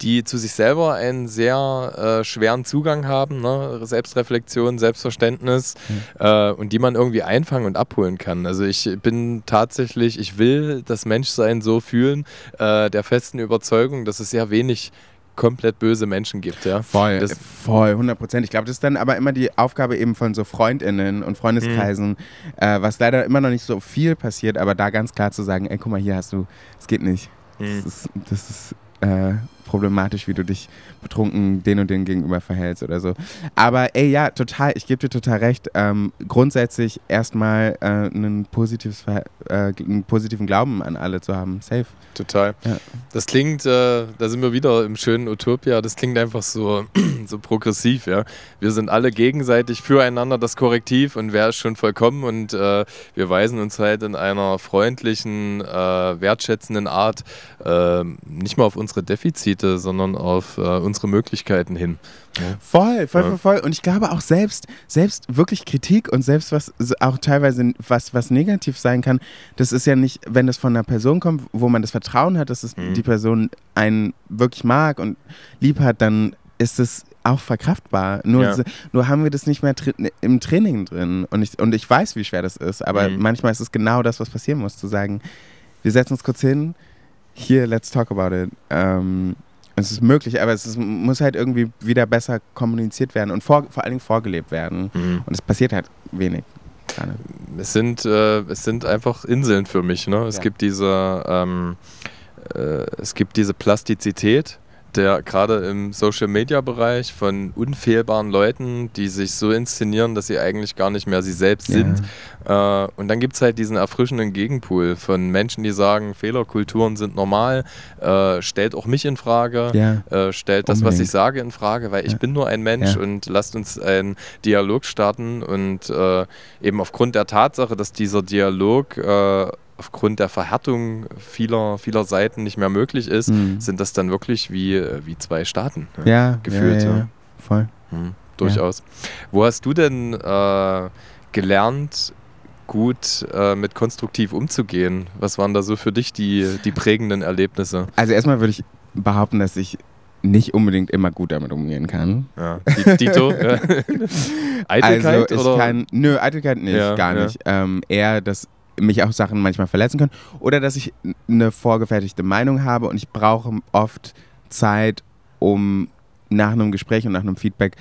die zu sich selber einen sehr äh, schweren Zugang haben, ne? Selbstreflexion, Selbstverständnis mhm. äh, und die man irgendwie einfangen und abholen kann. Also ich bin tatsächlich, ich will das Menschsein so fühlen, äh, der festen Überzeugung, dass es sehr wenig komplett böse Menschen gibt. Ja? Voll, das voll, 100 Prozent. Ich glaube, das ist dann aber immer die Aufgabe eben von so FreundInnen und Freundeskreisen, mhm. äh, was leider immer noch nicht so viel passiert, aber da ganz klar zu sagen, ey, guck mal, hier hast du, es geht nicht. Mhm. Das ist, das ist äh, problematisch, wie du dich betrunken den und den gegenüber verhältst oder so. Aber ey, ja, total, ich gebe dir total recht. Ähm, grundsätzlich erstmal äh, einen, äh, einen positiven Glauben an alle zu haben. Safe. Total. Ja. Das klingt, äh, da sind wir wieder im schönen Utopia, das klingt einfach so, so progressiv, ja. Wir sind alle gegenseitig füreinander das Korrektiv und wer ist schon vollkommen und äh, wir weisen uns halt in einer freundlichen, äh, wertschätzenden Art äh, nicht mal auf unsere Defizite, sondern auf unsere unsere Möglichkeiten hin. Ja. Voll, voll, voll, voll. Und ich glaube auch selbst, selbst wirklich Kritik und selbst was auch teilweise was, was negativ sein kann, das ist ja nicht, wenn das von einer Person kommt, wo man das Vertrauen hat, dass es mhm. die Person einen wirklich mag und lieb hat, dann ist es auch verkraftbar. Nur, ja. nur haben wir das nicht mehr im Training drin. Und ich, und ich weiß, wie schwer das ist, aber mhm. manchmal ist es genau das, was passieren muss, zu sagen, wir setzen uns kurz hin, hier, let's talk about it. Ähm, es ist möglich, aber es ist, muss halt irgendwie wieder besser kommuniziert werden und vor, vor allen Dingen vorgelebt werden. Mhm. Und es passiert halt wenig. Es sind, äh, es sind einfach Inseln für mich. Ne? Es, ja. gibt diese, ähm, äh, es gibt diese Plastizität der gerade im Social Media Bereich von unfehlbaren Leuten, die sich so inszenieren, dass sie eigentlich gar nicht mehr sie selbst sind. Ja. Äh, und dann gibt es halt diesen erfrischenden Gegenpool von Menschen, die sagen, Fehlerkulturen sind normal, äh, stellt auch mich in Frage, ja. äh, stellt das, was ich sage, in Frage, weil ja. ich bin nur ein Mensch und lasst uns einen Dialog starten und äh, eben aufgrund der Tatsache, dass dieser Dialog äh, aufgrund der Verhärtung vieler, vieler Seiten nicht mehr möglich ist, mhm. sind das dann wirklich wie, wie zwei Staaten ne? ja, gefühlt. Ja, ja, ja. voll. Mhm, durchaus. Wo hast du denn äh, gelernt, gut äh, mit konstruktiv umzugehen? Was waren da so für dich die, die prägenden Erlebnisse? Also erstmal würde ich behaupten, dass ich nicht unbedingt immer gut damit umgehen kann. Ja. Dito? ja. Eitelkeit? Also ich oder? kann, nö, Eitelkeit nicht, ja, gar nicht. Ähm, eher, dass mich auch Sachen manchmal verletzen können oder dass ich eine vorgefertigte Meinung habe und ich brauche oft Zeit, um nach einem Gespräch und nach einem Feedback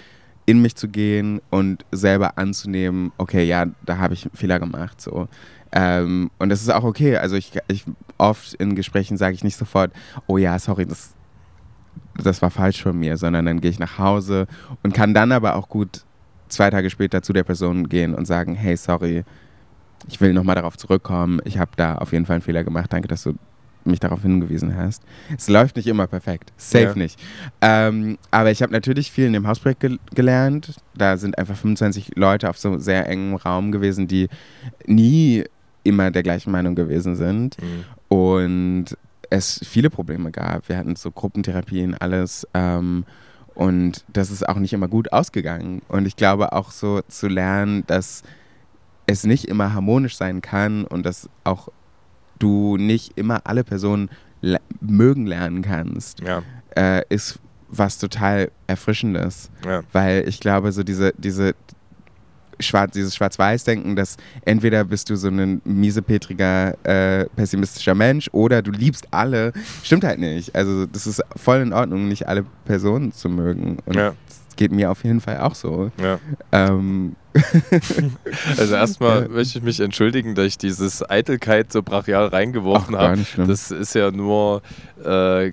in mich zu gehen und selber anzunehmen, okay, ja, da habe ich einen Fehler gemacht. So. Ähm, und das ist auch okay. Also ich, ich oft in Gesprächen sage ich nicht sofort, oh ja, sorry, das, das war falsch von mir, sondern dann gehe ich nach Hause und kann dann aber auch gut zwei Tage später zu der Person gehen und sagen, hey, sorry, ich will nochmal darauf zurückkommen. Ich habe da auf jeden Fall einen Fehler gemacht. Danke, dass du mich darauf hingewiesen hast. Es läuft nicht immer perfekt. Safe ja. nicht. Ähm, aber ich habe natürlich viel in dem Hausprojekt ge gelernt. Da sind einfach 25 Leute auf so sehr engem Raum gewesen, die nie immer der gleichen Meinung gewesen sind. Mhm. Und es viele Probleme gab. Wir hatten so Gruppentherapien, alles. Ähm, und das ist auch nicht immer gut ausgegangen. Und ich glaube auch so zu lernen, dass es nicht immer harmonisch sein kann und dass auch du nicht immer alle Personen le mögen lernen kannst, ja. äh, ist was total Erfrischendes. Ja. Weil ich glaube, so diese, diese Schwarz, dieses Schwarz-Weiß-Denken, dass entweder bist du so ein miesepetriger, äh, pessimistischer Mensch oder du liebst alle, stimmt halt nicht. Also das ist voll in Ordnung, nicht alle Personen zu mögen. Und ja. Geht mir auf jeden Fall auch so. Ja. Ähm, also erstmal möchte ich mich entschuldigen, dass ich dieses Eitelkeit so brachial reingeworfen habe. Das ist ja nur äh,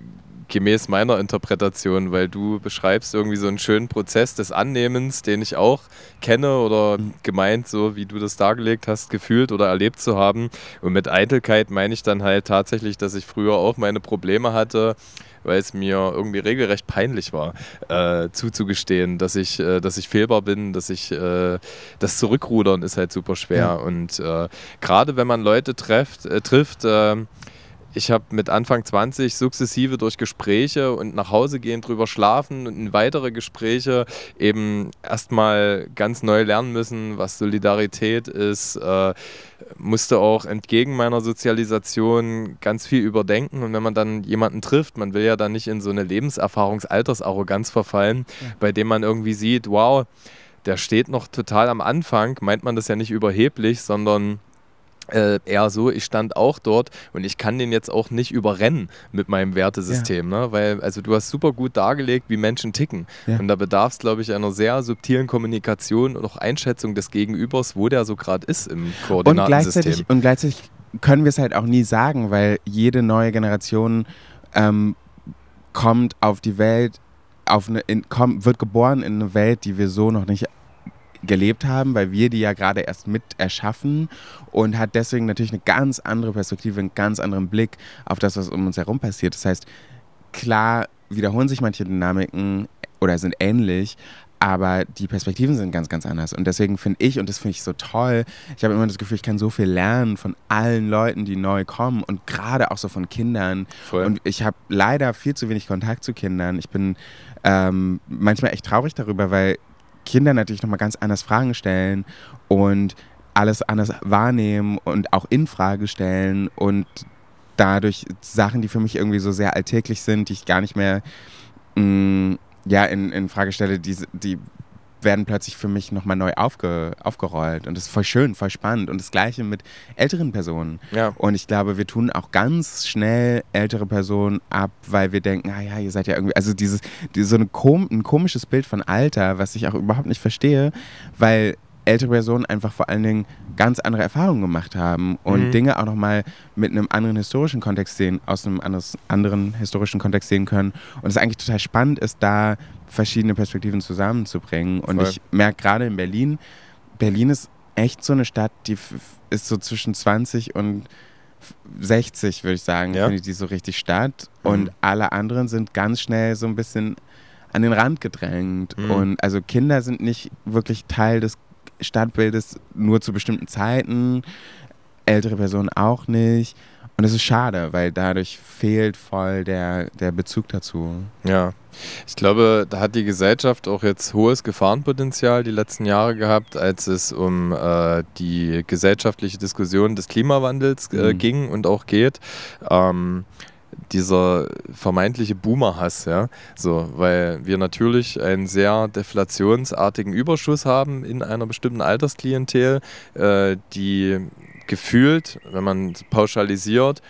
gemäß meiner Interpretation, weil du beschreibst irgendwie so einen schönen Prozess des Annehmens, den ich auch kenne oder mhm. gemeint, so wie du das dargelegt hast, gefühlt oder erlebt zu haben. Und mit Eitelkeit meine ich dann halt tatsächlich, dass ich früher auch meine Probleme hatte, weil es mir irgendwie regelrecht peinlich war, äh, zuzugestehen, dass ich, äh, dass ich fehlbar bin, dass ich äh, das Zurückrudern ist halt super schwer. Ja. Und äh, gerade wenn man Leute trefft, äh, trifft, ähm, ich habe mit Anfang 20 sukzessive durch Gespräche und nach Hause gehen, drüber schlafen und in weitere Gespräche eben erstmal ganz neu lernen müssen, was Solidarität ist. Äh, musste auch entgegen meiner Sozialisation ganz viel überdenken. Und wenn man dann jemanden trifft, man will ja dann nicht in so eine Lebenserfahrungsaltersarroganz verfallen, ja. bei dem man irgendwie sieht, wow, der steht noch total am Anfang, meint man das ja nicht überheblich, sondern äh, eher so, ich stand auch dort und ich kann den jetzt auch nicht überrennen mit meinem Wertesystem, ja. ne? weil also du hast super gut dargelegt, wie Menschen ticken ja. und da bedarf es, glaube ich, einer sehr subtilen Kommunikation und auch Einschätzung des Gegenübers, wo der so gerade ist im Koordinatensystem. Und gleichzeitig, und gleichzeitig können wir es halt auch nie sagen, weil jede neue Generation ähm, kommt auf die Welt, auf eine, in, kommt, wird geboren in eine Welt, die wir so noch nicht gelebt haben, weil wir die ja gerade erst mit erschaffen und hat deswegen natürlich eine ganz andere Perspektive, einen ganz anderen Blick auf das, was um uns herum passiert. Das heißt, klar wiederholen sich manche Dynamiken oder sind ähnlich, aber die Perspektiven sind ganz, ganz anders. Und deswegen finde ich, und das finde ich so toll, ich habe immer das Gefühl, ich kann so viel lernen von allen Leuten, die neu kommen und gerade auch so von Kindern. Voll. Und ich habe leider viel zu wenig Kontakt zu Kindern. Ich bin ähm, manchmal echt traurig darüber, weil Kinder natürlich nochmal ganz anders Fragen stellen und alles anders wahrnehmen und auch in Frage stellen und dadurch Sachen, die für mich irgendwie so sehr alltäglich sind, die ich gar nicht mehr mh, mm, ja, in, in Frage stelle, die, die werden plötzlich für mich nochmal neu aufge, aufgerollt. Und das ist voll schön, voll spannend. Und das Gleiche mit älteren Personen. Ja. Und ich glaube, wir tun auch ganz schnell ältere Personen ab, weil wir denken, ah ja, ihr seid ja irgendwie, also dieses, dieses so eine kom ein komisches Bild von Alter, was ich auch überhaupt nicht verstehe, weil ältere Personen einfach vor allen Dingen ganz andere Erfahrungen gemacht haben und mhm. Dinge auch nochmal mit einem anderen historischen Kontext sehen, aus einem anderes, anderen historischen Kontext sehen können. Und es eigentlich total spannend ist, da verschiedene Perspektiven zusammenzubringen. Und Voll. ich merke gerade in Berlin, Berlin ist echt so eine Stadt, die ist so zwischen 20 und 60, würde ich sagen, ja? finde ich die so richtig statt. Mhm. Und alle anderen sind ganz schnell so ein bisschen an den Rand gedrängt. Mhm. Und also Kinder sind nicht wirklich Teil des Stadtbildes nur zu bestimmten Zeiten, ältere Personen auch nicht. Und es ist schade, weil dadurch fehlt voll der, der Bezug dazu. Ja, ich glaube, da hat die Gesellschaft auch jetzt hohes Gefahrenpotenzial die letzten Jahre gehabt, als es um äh, die gesellschaftliche Diskussion des Klimawandels äh, mhm. ging und auch geht. Ähm, dieser vermeintliche Boomer-Hass, ja, so, weil wir natürlich einen sehr deflationsartigen Überschuss haben in einer bestimmten Altersklientel, äh, die gefühlt, wenn man pauschalisiert,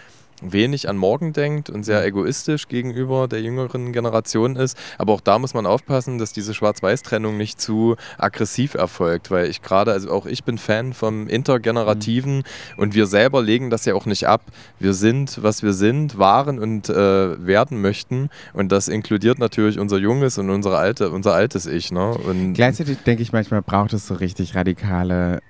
wenig an morgen denkt und sehr mhm. egoistisch gegenüber der jüngeren Generation ist. Aber auch da muss man aufpassen, dass diese Schwarz-Weiß-Trennung nicht zu aggressiv erfolgt, weil ich gerade, also auch ich bin Fan vom Intergenerativen mhm. und wir selber legen das ja auch nicht ab. Wir sind, was wir sind, waren und äh, werden möchten und das inkludiert natürlich unser junges und unsere alte, unser altes Ich. Ne? Und Gleichzeitig denke ich, manchmal braucht es so richtig radikale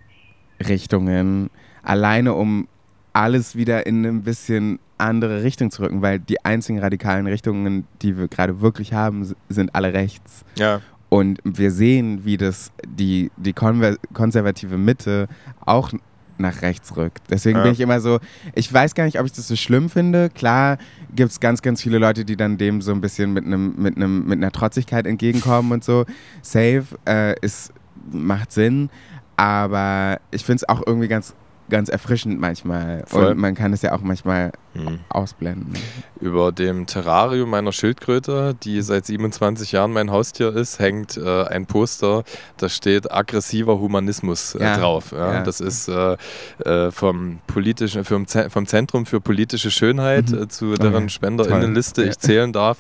Richtungen, alleine um alles wieder in ein bisschen andere Richtung zu rücken, weil die einzigen radikalen Richtungen, die wir gerade wirklich haben, sind alle rechts. Ja. Und wir sehen, wie das die, die konservative Mitte auch nach rechts rückt. Deswegen ja. bin ich immer so, ich weiß gar nicht, ob ich das so schlimm finde. Klar gibt es ganz, ganz viele Leute, die dann dem so ein bisschen mit einem, mit einem, mit einer Trotzigkeit entgegenkommen und so. Safe äh, ist, macht Sinn. Aber ich finde es auch irgendwie ganz ganz erfrischend manchmal. Voll. Und man kann es ja auch manchmal hm. ausblenden. Über dem Terrarium meiner Schildkröte, die seit 27 Jahren mein Haustier ist, hängt äh, ein Poster, da steht aggressiver Humanismus äh, ja. drauf. Ja? Ja. Das ist äh, äh vom, politischen, vom, vom Zentrum für politische Schönheit mhm. Äh, zu deren okay. Spenderinnenliste ich zählen darf.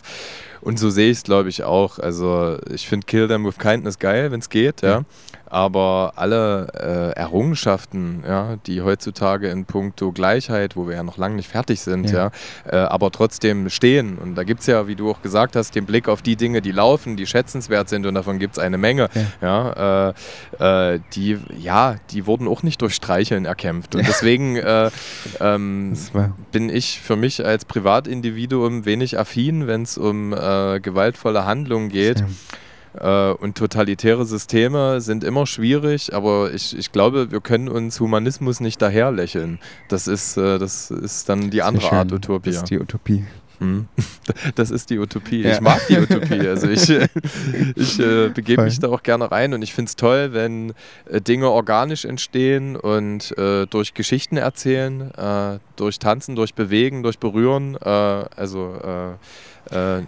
Und so sehe ich es, glaube ich, auch. Also ich finde Kill Them with Kindness geil, wenn es geht, ja. Aber alle äh, Errungenschaften, ja, die heutzutage in puncto Gleichheit, wo wir ja noch lange nicht fertig sind, ja, ja äh, aber trotzdem stehen. Und da gibt es ja, wie du auch gesagt hast, den Blick auf die Dinge, die laufen, die schätzenswert sind und davon gibt es eine Menge. Ja, ja äh, äh, die, ja, die wurden auch nicht durch Streicheln erkämpft. Und deswegen äh, ähm, bin ich für mich als Privatindividuum wenig affin, wenn es um äh, gewaltvolle Handlungen geht. Äh, und totalitäre Systeme sind immer schwierig, aber ich, ich glaube, wir können uns Humanismus nicht daherlächeln. Das ist, äh, das ist dann die andere Art Utopie. Das ist die Utopie. Hm. Das ist die Utopie. Ja. Ich mag die Utopie. Also ich, ich äh, begebe mich da auch gerne rein und ich finde es toll, wenn äh, Dinge organisch entstehen und äh, durch Geschichten erzählen, äh, durch Tanzen, durch Bewegen, durch Berühren. Äh, also äh,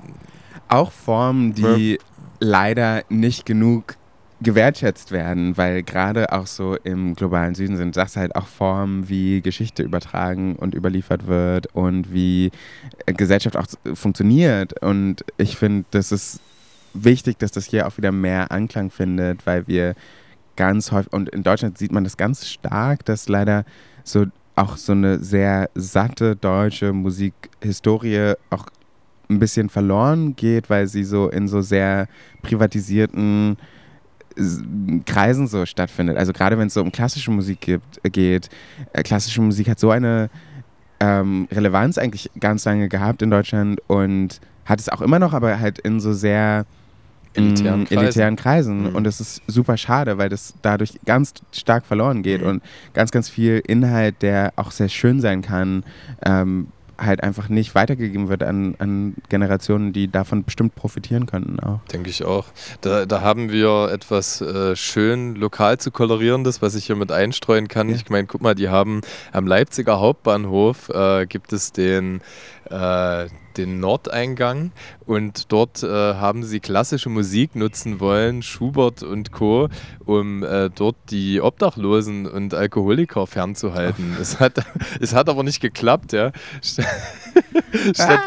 auch Formen, die ja. Leider nicht genug gewertschätzt werden, weil gerade auch so im globalen Süden sind das halt auch Formen, wie Geschichte übertragen und überliefert wird und wie äh, Gesellschaft auch funktioniert. Und ich finde, das ist wichtig, dass das hier auch wieder mehr Anklang findet, weil wir ganz häufig, und in Deutschland sieht man das ganz stark, dass leider so auch so eine sehr satte deutsche Musikhistorie auch ein bisschen verloren geht, weil sie so in so sehr privatisierten Kreisen so stattfindet. Also gerade wenn es so um klassische Musik gibt, geht, äh, klassische Musik hat so eine ähm, Relevanz eigentlich ganz lange gehabt in Deutschland und hat es auch immer noch, aber halt in so sehr elitären mm, Kreisen. Elitären Kreisen. Mhm. Und das ist super schade, weil das dadurch ganz stark verloren geht mhm. und ganz, ganz viel Inhalt, der auch sehr schön sein kann, ähm, halt einfach nicht weitergegeben wird an, an Generationen, die davon bestimmt profitieren könnten auch. Denke ich auch. Da, da haben wir etwas äh, schön lokal zu kolorierendes, was ich hier mit einstreuen kann. Ja. Ich meine, guck mal, die haben am Leipziger Hauptbahnhof äh, gibt es den äh, den Nordeingang und dort äh, haben sie klassische Musik nutzen wollen, Schubert und Co., um äh, dort die Obdachlosen und Alkoholiker fernzuhalten. Es hat, es hat aber nicht geklappt, ja. Statt,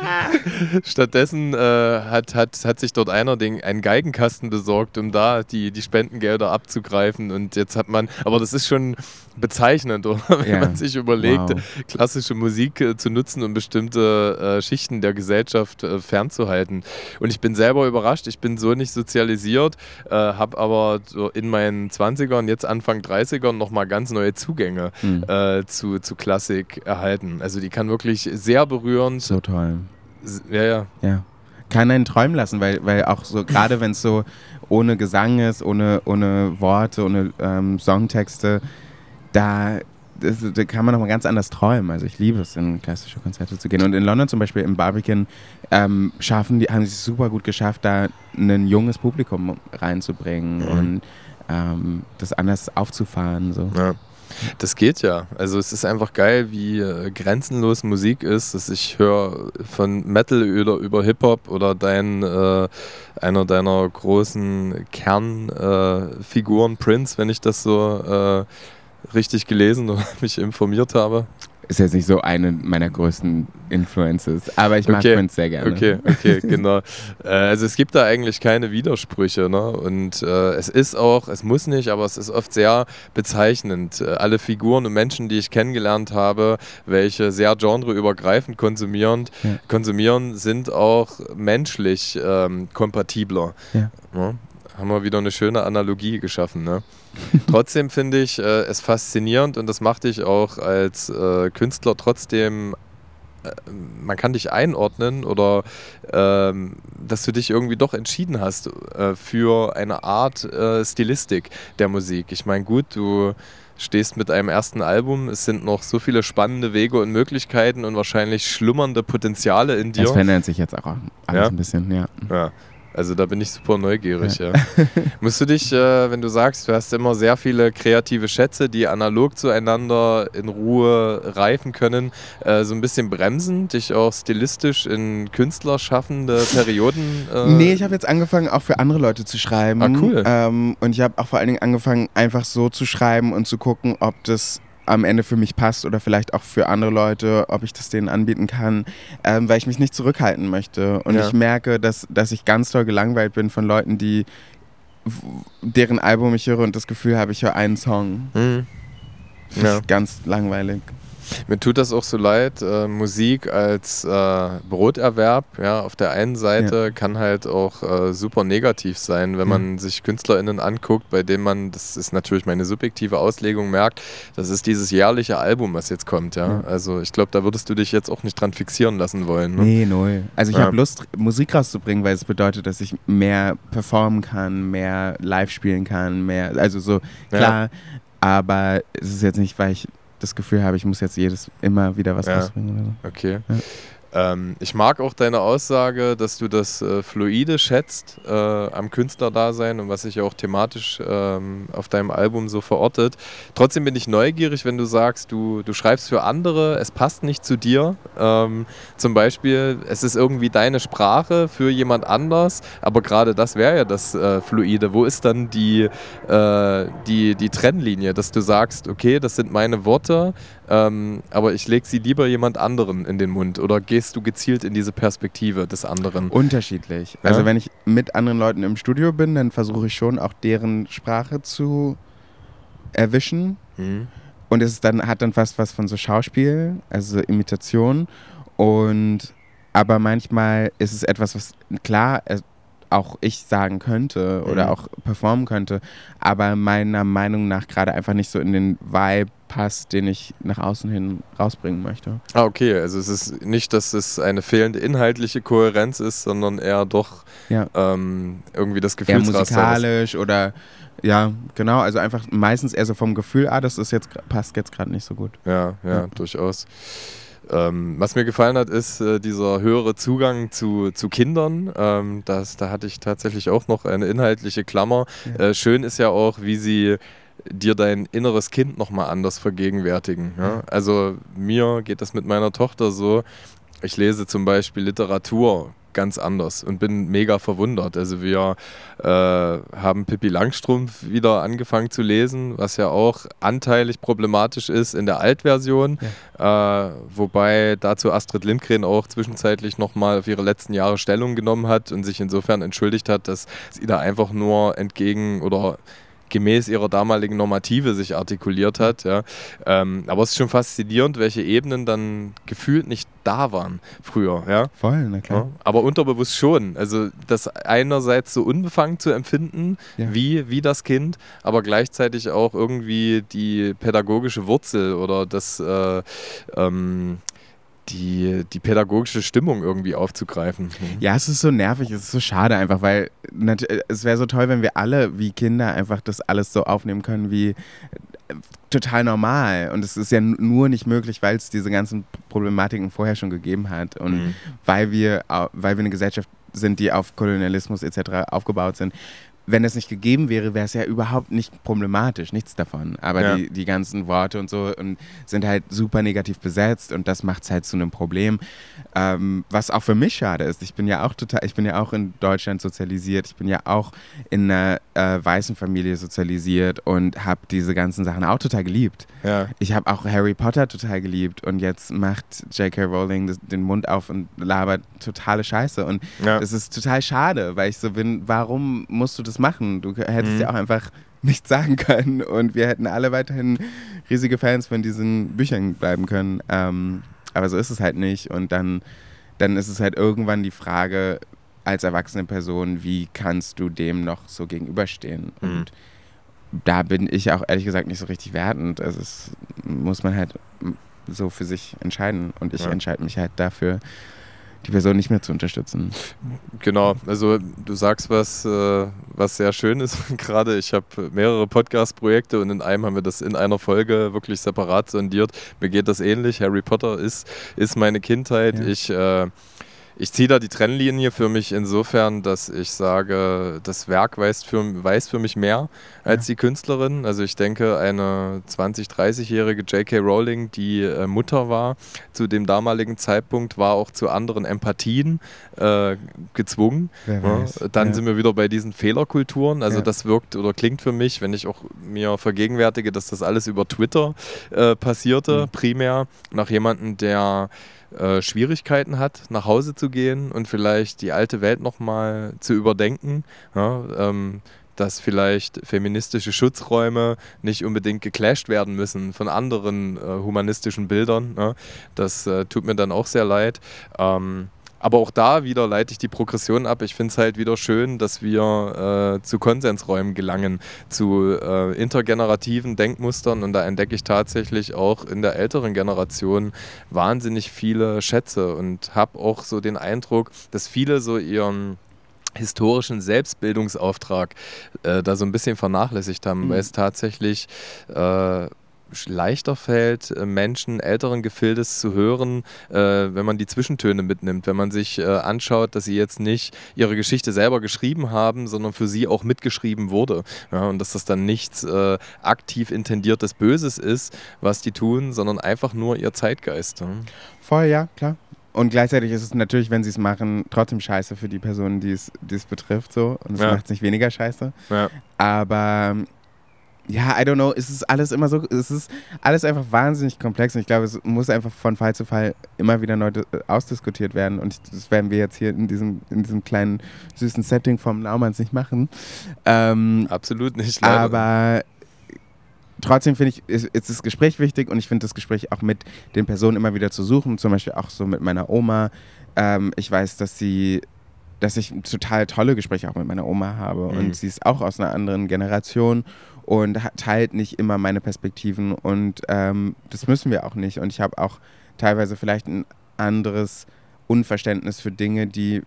stattdessen äh, hat, hat, hat sich dort einer den, einen Geigenkasten besorgt, um da die, die Spendengelder abzugreifen. Und jetzt hat man, aber das ist schon bezeichnend, oder? wenn ja. man sich überlegt, wow. klassische Musik äh, zu nutzen, um bestimmte äh, Schichten der Gesellschaft äh, fernzuhalten. Und ich bin selber überrascht, ich bin so nicht sozialisiert, äh, habe aber so in meinen 20ern, jetzt Anfang 30ern nochmal ganz neue Zugänge mhm. zu, zu Klassik erhalten. Also die kann wirklich sehr berührend. So toll. Ja, ja. Ja. Kann einen träumen lassen, weil, weil auch so, gerade wenn es so ohne Gesang ist, ohne, ohne Worte, ohne ähm, Songtexte, da das, da kann man nochmal ganz anders träumen. Also ich liebe es, in klassische Konzerte zu gehen. Und in London zum Beispiel im Barbican ähm, schaffen die, haben sie es super gut geschafft, da ein junges Publikum reinzubringen mhm. und ähm, das anders aufzufahren. So. Ja. Das geht ja. Also es ist einfach geil, wie äh, grenzenlos Musik ist. Dass ich höre von Metal oder über Hip-Hop oder dein, äh, einer deiner großen Kernfiguren, äh, Prince, wenn ich das so äh, richtig gelesen oder mich informiert habe. Ist jetzt nicht so eine meiner größten Influences, aber ich mag okay. Prince sehr gerne. Okay, okay, genau. Äh, also es gibt da eigentlich keine Widersprüche, ne? Und äh, es ist auch, es muss nicht, aber es ist oft sehr bezeichnend. Äh, alle Figuren und Menschen, die ich kennengelernt habe, welche sehr genreübergreifend konsumierend, ja. konsumieren, sind auch menschlich ähm, kompatibler. Ja. ja haben wir wieder eine schöne Analogie geschaffen. Ne? trotzdem finde ich äh, es faszinierend und das macht dich auch als äh, Künstler trotzdem äh, man kann dich einordnen oder ähm, dass du dich irgendwie doch entschieden hast äh, für eine Art äh, Stilistik der Musik. Ich meine, gut, du stehst mit einem ersten Album, es sind noch so viele spannende Wege und Möglichkeiten und wahrscheinlich schlummernde Potenziale in dir. Das verändert sich jetzt auch alles ja? ein bisschen, ja. ja. Also da bin ich super neugierig. Ja. ja. Musst du dich, äh, wenn du sagst, du hast immer sehr viele kreative Schätze, die analog zueinander in Ruhe reifen können, äh, so ein bisschen bremsen, dich auch stilistisch in künstlerschaffende Perioden? Äh nee, ich habe jetzt angefangen, auch für andere Leute zu schreiben. Ah, cool. Ähm, und ich habe auch vor allen Dingen angefangen, einfach so zu schreiben und zu gucken, ob das am Ende für mich passt oder vielleicht auch für andere Leute, ob ich das denen anbieten kann, ähm, weil ich mich nicht zurückhalten möchte. Und ja. ich merke, dass, dass ich ganz toll gelangweilt bin von Leuten, die deren Album ich höre und das Gefühl habe, ich höre einen Song. Mhm. Ja. Ganz langweilig. Mir tut das auch so leid. Äh, Musik als äh, Broterwerb, ja, auf der einen Seite ja. kann halt auch äh, super negativ sein, wenn man sich KünstlerInnen anguckt, bei denen man, das ist natürlich meine subjektive Auslegung, merkt, das ist dieses jährliche Album, was jetzt kommt, ja. ja. Also ich glaube, da würdest du dich jetzt auch nicht dran fixieren lassen wollen. Ne? Nee, null. Also ich habe Lust, Musik rauszubringen, weil es bedeutet, dass ich mehr performen kann, mehr live spielen kann, mehr, also so, klar, aber es ist jetzt nicht, weil ich das Gefühl habe, ich muss jetzt jedes immer wieder was ja. rausbringen oder so. Okay. Ja. Ähm, ich mag auch deine Aussage, dass du das äh, Fluide schätzt äh, am Künstlerdasein und was sich auch thematisch ähm, auf deinem Album so verortet. Trotzdem bin ich neugierig, wenn du sagst, du, du schreibst für andere, es passt nicht zu dir. Ähm, zum Beispiel, es ist irgendwie deine Sprache für jemand anders, aber gerade das wäre ja das äh, Fluide. Wo ist dann die, äh, die, die Trennlinie, dass du sagst, okay, das sind meine Worte, ähm, aber ich lege sie lieber jemand anderen in den Mund oder gehst du gezielt in diese Perspektive des anderen? Unterschiedlich. Ja? Also wenn ich mit anderen Leuten im Studio bin, dann versuche ich schon auch deren Sprache zu erwischen. Mhm. Und es dann, hat dann fast was von so Schauspiel, also Imitation. Und aber manchmal ist es etwas, was klar auch ich sagen könnte oder mhm. auch performen könnte, aber meiner Meinung nach gerade einfach nicht so in den Vibe passt, den ich nach außen hin rausbringen möchte. Ah, okay. Also es ist nicht, dass es eine fehlende inhaltliche Kohärenz ist, sondern eher doch ja. ähm, irgendwie das Gefühl. musikalisch oder ja, genau. Also einfach meistens eher so vom Gefühl, ah, das ist jetzt passt jetzt gerade nicht so gut. Ja, ja, ja. durchaus. Ähm, was mir gefallen hat, ist äh, dieser höhere Zugang zu, zu Kindern. Ähm, das, da hatte ich tatsächlich auch noch eine inhaltliche Klammer. Ja. Äh, schön ist ja auch, wie sie dir dein inneres Kind nochmal anders vergegenwärtigen. Ja? Also mir geht das mit meiner Tochter so, ich lese zum Beispiel Literatur ganz anders und bin mega verwundert. Also wir äh, haben Pippi Langstrumpf wieder angefangen zu lesen, was ja auch anteilig problematisch ist in der Altversion, ja. äh, wobei dazu Astrid Lindgren auch zwischenzeitlich nochmal auf ihre letzten Jahre Stellung genommen hat und sich insofern entschuldigt hat, dass sie da einfach nur entgegen oder gemäß ihrer damaligen Normative sich artikuliert hat. Ja. Ähm, aber es ist schon faszinierend, welche Ebenen dann gefühlt nicht da waren früher. Ja. Voll, na klar. Ja, aber unterbewusst schon. Also das einerseits so unbefangen zu empfinden, ja. wie, wie das Kind, aber gleichzeitig auch irgendwie die pädagogische Wurzel oder das äh, ähm, die, die pädagogische Stimmung irgendwie aufzugreifen. Ja, es ist so nervig, es ist so schade einfach, weil es wäre so toll, wenn wir alle wie Kinder einfach das alles so aufnehmen können wie äh, total normal. Und es ist ja nur nicht möglich, weil es diese ganzen Problematiken vorher schon gegeben hat und mhm. weil, wir, weil wir eine Gesellschaft sind, die auf Kolonialismus etc. aufgebaut sind wenn es nicht gegeben wäre, wäre es ja überhaupt nicht problematisch, nichts davon. Aber ja. die, die ganzen Worte und so und sind halt super negativ besetzt und das macht es halt zu einem Problem. Ähm, was auch für mich schade ist. Ich bin ja auch total, ich bin ja auch in Deutschland sozialisiert, ich bin ja auch in einer äh, weißen Familie sozialisiert und habe diese ganzen Sachen auch total geliebt. Ja. Ich habe auch Harry Potter total geliebt und jetzt macht J.K. Rowling das, den Mund auf und labert totale Scheiße. Und ja. das ist total schade, weil ich so bin, warum musst du das machen. Du hättest mhm. ja auch einfach nichts sagen können und wir hätten alle weiterhin riesige Fans von diesen Büchern bleiben können. Ähm, aber so ist es halt nicht. Und dann, dann ist es halt irgendwann die Frage als erwachsene Person, wie kannst du dem noch so gegenüberstehen? Mhm. Und da bin ich auch ehrlich gesagt nicht so richtig wertend. Also es muss man halt so für sich entscheiden. Und ich ja. entscheide mich halt dafür, die Person nicht mehr zu unterstützen. Genau, also du sagst was, äh, was sehr schön ist gerade. Ich habe mehrere Podcast-Projekte und in einem haben wir das in einer Folge wirklich separat sondiert. Mir geht das ähnlich. Harry Potter ist, ist meine Kindheit. Ja. Ich äh, ich ziehe da die Trennlinie für mich insofern, dass ich sage, das Werk weiß für, weiß für mich mehr als ja. die Künstlerin. Also ich denke, eine 20-, 30-jährige J.K. Rowling, die äh, Mutter war, zu dem damaligen Zeitpunkt war auch zu anderen Empathien äh, gezwungen. Ja, dann ja. sind wir wieder bei diesen Fehlerkulturen. Also das wirkt oder klingt für mich, wenn ich auch mir vergegenwärtige, dass das alles über Twitter äh, passierte, mhm. primär nach jemandem, der äh, Schwierigkeiten hat, nach Hause zu gehen und vielleicht die alte Welt nochmal zu überdenken. Ja, ähm, dass vielleicht feministische Schutzräume nicht unbedingt geclasht werden müssen von anderen äh, humanistischen Bildern. Ne? Das äh, tut mir dann auch sehr leid. Ähm, aber auch da wieder leite ich die Progression ab. Ich finde es halt wieder schön, dass wir äh, zu Konsensräumen gelangen, zu äh, intergenerativen Denkmustern. Und da entdecke ich tatsächlich auch in der älteren Generation wahnsinnig viele Schätze und habe auch so den Eindruck, dass viele so ihren historischen Selbstbildungsauftrag äh, da so ein bisschen vernachlässigt haben, mhm. weil es tatsächlich äh, leichter fällt, äh, Menschen älteren Gefildes zu hören, äh, wenn man die Zwischentöne mitnimmt, wenn man sich äh, anschaut, dass sie jetzt nicht ihre Geschichte selber geschrieben haben, sondern für sie auch mitgeschrieben wurde. Ja, und dass das dann nichts aktiv intendiertes Böses ist, was die tun, sondern einfach nur ihr Zeitgeist. Voll, ja, klar. Und gleichzeitig ist es natürlich, wenn sie es machen, trotzdem scheiße für die Person, die es, die es betrifft. So. Und es ja. macht es nicht weniger scheiße. Ja. Aber ja, I don't know, es ist alles immer so, es ist alles einfach wahnsinnig komplex und ich glaube, es muss einfach von Fall zu Fall immer wieder neu ausdiskutiert werden und das werden wir jetzt hier in diesem, in diesem kleinen süßen Setting vom Naumanns nicht machen. Ähm, Absolut nicht. Leider. Aber trotzdem finde ich, ist, ist, das Gespräch wichtig und ich finde das Gespräch auch mit den Personen immer wieder zu suchen, zum Beispiel auch so mit meiner Oma. Ähm, ich weiß, dass sie dass ich total tolle Gespräche auch mit meiner Oma habe mhm. und sie ist auch aus einer anderen Generation und teilt nicht immer meine Perspektiven und ähm, das müssen wir auch nicht. Und ich habe auch teilweise vielleicht ein anderes Unverständnis für Dinge, die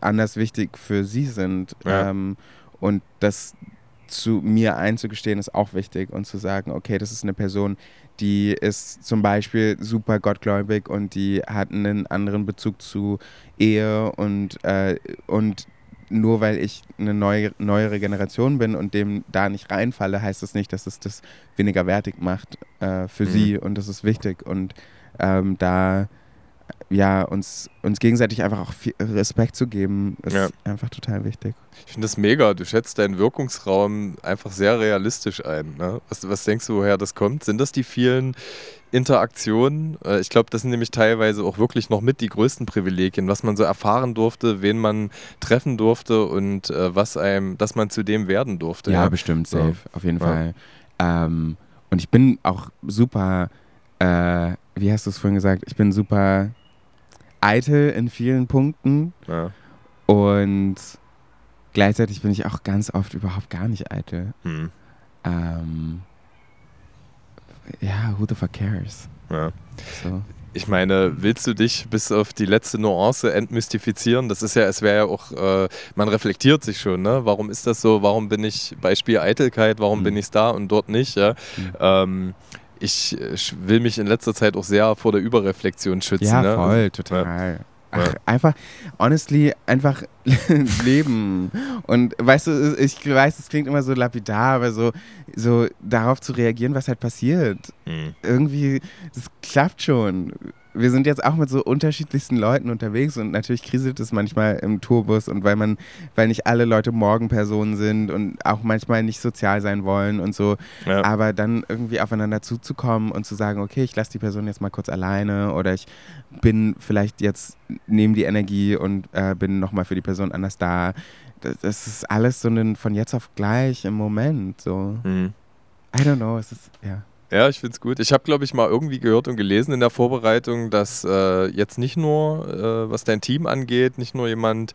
anders wichtig für sie sind. Ja. Ähm, und das zu mir einzugestehen ist auch wichtig und zu sagen, okay, das ist eine Person, die ist zum Beispiel super gottgläubig und die hat einen anderen Bezug zu Ehe und, äh, und nur weil ich eine neue, neuere Generation bin und dem da nicht reinfalle, heißt das nicht, dass es das weniger wertig macht äh, für mhm. sie und das ist wichtig und ähm, da ja, uns, uns gegenseitig einfach auch Respekt zu geben, ist ja. einfach total wichtig. Ich finde das mega. Du schätzt deinen Wirkungsraum einfach sehr realistisch ein. Ne? Was, was denkst du, woher das kommt? Sind das die vielen Interaktionen? Äh, ich glaube, das sind nämlich teilweise auch wirklich noch mit die größten Privilegien, was man so erfahren durfte, wen man treffen durfte und äh, was einem, dass man zu dem werden durfte. Ja, ja. bestimmt, safe, ja. auf jeden ja. Fall. Ähm, und ich bin auch super, äh, wie hast du es vorhin gesagt? Ich bin super eitel in vielen Punkten. Und gleichzeitig bin ich auch ganz oft überhaupt gar nicht eitel. Hm. Ähm, ja, who the fuck cares? Ja. So. Ich meine, willst du dich bis auf die letzte Nuance entmystifizieren? Das ist ja, es wäre ja auch, äh, man reflektiert sich schon, ne? Warum ist das so? Warum bin ich, Beispiel Eitelkeit, warum hm. bin ich da und dort nicht? Ja? Hm. Ähm, ich will mich in letzter Zeit auch sehr vor der Überreflexion schützen. Ja, ne? voll, total. Ja. Ach, einfach, honestly, einfach leben. Und weißt du, ich weiß, es klingt immer so lapidar, aber so, so darauf zu reagieren, was halt passiert. Mhm. Irgendwie, das klappt schon wir sind jetzt auch mit so unterschiedlichsten Leuten unterwegs und natürlich kriselt es manchmal im Tourbus und weil man, weil nicht alle Leute Morgenpersonen sind und auch manchmal nicht sozial sein wollen und so. Ja. Aber dann irgendwie aufeinander zuzukommen und zu sagen, okay, ich lasse die Person jetzt mal kurz alleine oder ich bin vielleicht jetzt, nehme die Energie und äh, bin nochmal für die Person anders da. Das, das, ist alles so ein von jetzt auf gleich im Moment. So. Mhm. I don't know, es ist, ja. Ja, ich finde es gut. Ich habe, glaube ich, mal irgendwie gehört und gelesen in der Vorbereitung, dass äh, jetzt nicht nur, äh, was dein Team angeht, nicht nur jemand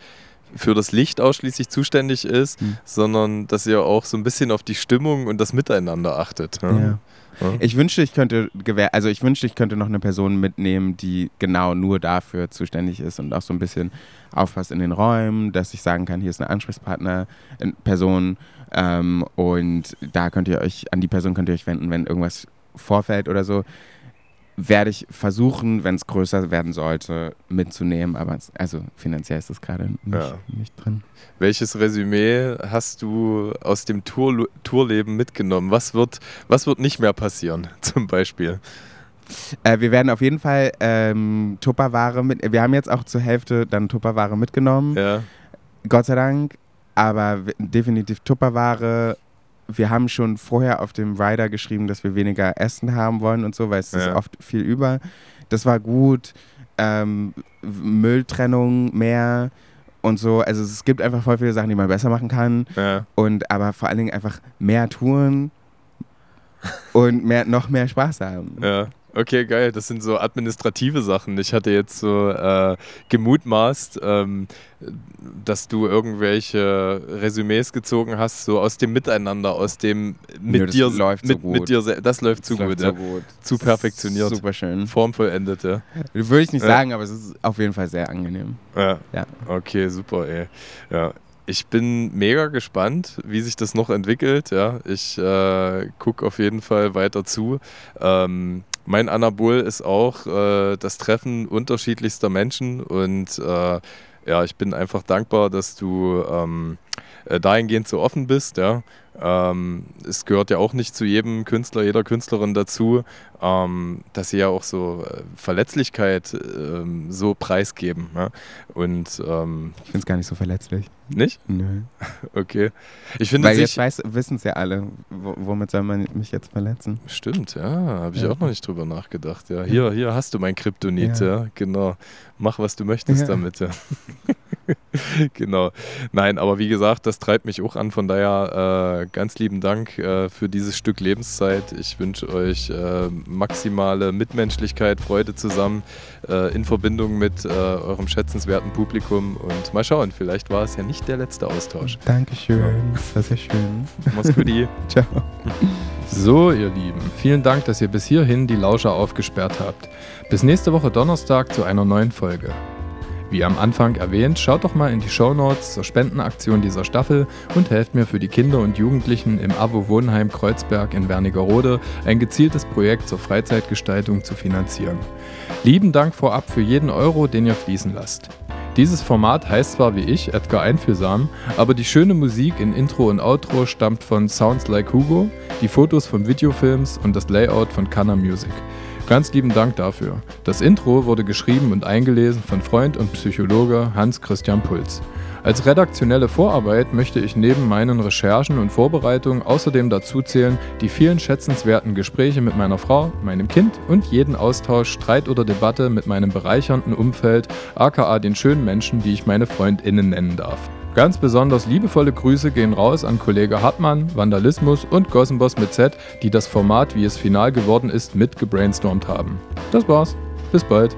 für das Licht ausschließlich zuständig ist, hm. sondern dass ihr auch so ein bisschen auf die Stimmung und das Miteinander achtet. Ja. ja. Ja. Ich wünschte, ich könnte also ich wünschte, ich könnte noch eine Person mitnehmen, die genau nur dafür zuständig ist und auch so ein bisschen aufpasst in den Räumen, dass ich sagen kann, hier ist eine Ansprechpartner, eine Person ähm, und da könnt ihr euch, an die Person könnt ihr euch wenden, wenn irgendwas vorfällt oder so. Werde ich versuchen, wenn es größer werden sollte, mitzunehmen. Aber also finanziell ist das gerade nicht, ja. nicht, drin. Welches Resümee hast du aus dem Tour, Tourleben mitgenommen? Was wird, was wird nicht mehr passieren, zum Beispiel? Äh, wir werden auf jeden Fall ähm, Tupperware mit. Wir haben jetzt auch zur Hälfte dann Tupperware mitgenommen. Ja. Gott sei Dank aber definitiv Tupperware. Wir haben schon vorher auf dem Rider geschrieben, dass wir weniger Essen haben wollen und so, weil es ja. ist oft viel über. Das war gut. Ähm, Mülltrennung mehr und so. Also es gibt einfach voll viele Sachen, die man besser machen kann. Ja. Und aber vor allen Dingen einfach mehr tun und mehr, noch mehr Spaß haben. Ja. Okay, geil. Das sind so administrative Sachen. Ich hatte jetzt so äh, gemutmaßt, ähm, dass du irgendwelche Resümees gezogen hast, so aus dem Miteinander, aus dem mit ja, dir, läuft mit, so mit dir, das läuft zu das gut, läuft ja. so gut. zu perfektioniert, Super schön. formvollendet, ja. Würde ich nicht Ja. sagen, aber es ist auf jeden Fall sehr angenehm. ja. Ja. Okay, super, ey. Ja. Ich bin mega gespannt, wie sich das noch entwickelt. Ja, ich äh, gucke auf jeden Fall weiter zu. Ähm, mein Anabol ist auch äh, das Treffen unterschiedlichster Menschen und äh, ja, ich bin einfach dankbar, dass du ähm, äh, dahingehend so offen bist. Ja. Ähm, es gehört ja auch nicht zu jedem Künstler, jeder Künstlerin dazu, ähm, dass sie ja auch so äh, Verletzlichkeit ähm, so preisgeben. Ja. Und ähm, Ich finde es gar nicht so verletzlich. nicht? Nö. Okay. Ich finde Weil jetzt wissen es ja alle. W womit soll man mich jetzt verletzen? Stimmt, ja, habe ich Ja. auch noch nicht drüber nachgedacht. Ja, hier, hier hast du mein Kryptonit, ja. Ja. genau. Mach, was du möchtest Ja. damit, ja. genau. Nein, aber wie gesagt, das treibt mich auch an. Von daher äh, ganz lieben Dank äh, für dieses Stück Lebenszeit. Ich wünsche euch äh, maximale Mitmenschlichkeit, Freude zusammen äh, in Verbindung mit äh, eurem schätzenswerten Publikum. Und mal schauen, vielleicht war es ja nicht der letzte Austausch. Dankeschön. Das war sehr schön. Mach's gut. Ciao. So, ihr Lieben, vielen Dank, dass ihr bis hierhin die Lauscher aufgesperrt habt. Bis nächste Woche Donnerstag zu einer neuen Folge. Wie am Anfang erwähnt, schaut doch mal in die Shownotes zur Spendenaktion dieser Staffel und helft mir für die Kinder und Jugendlichen im AWO Wohnheim Kreuzberg in Wernigerode ein gezieltes Projekt zur Freizeitgestaltung zu finanzieren. Lieben Dank vorab für jeden Euro, den ihr fließen lasst. Dieses Format heißt zwar wie ich Edgar Einfühlsam, aber die schöne Musik in Intro und Outro stammt von Sounds Like Hugo, die Fotos von Videofilms und das Layout von Kana Music. Ganz lieben Dank dafür. Das Intro wurde geschrieben und eingelesen von Freund und Psychologe Hans Christian Puls. Als redaktionelle Vorarbeit möchte ich neben meinen Recherchen und Vorbereitungen außerdem dazu zählen, die vielen schätzenswerten Gespräche mit meiner Frau, meinem Kind und jeden Austausch, Streit oder Debatte mit meinem bereichernden Umfeld, aka den schönen Menschen, die ich meine FreundInnen nennen darf. Ganz besonders liebevolle Grüße gehen raus an Kollege Hartmann, Vandalismus und Gossenboss mit Z, die das Format, wie es final geworden ist, mit gebrainstormt haben. Das war's. Bis bald.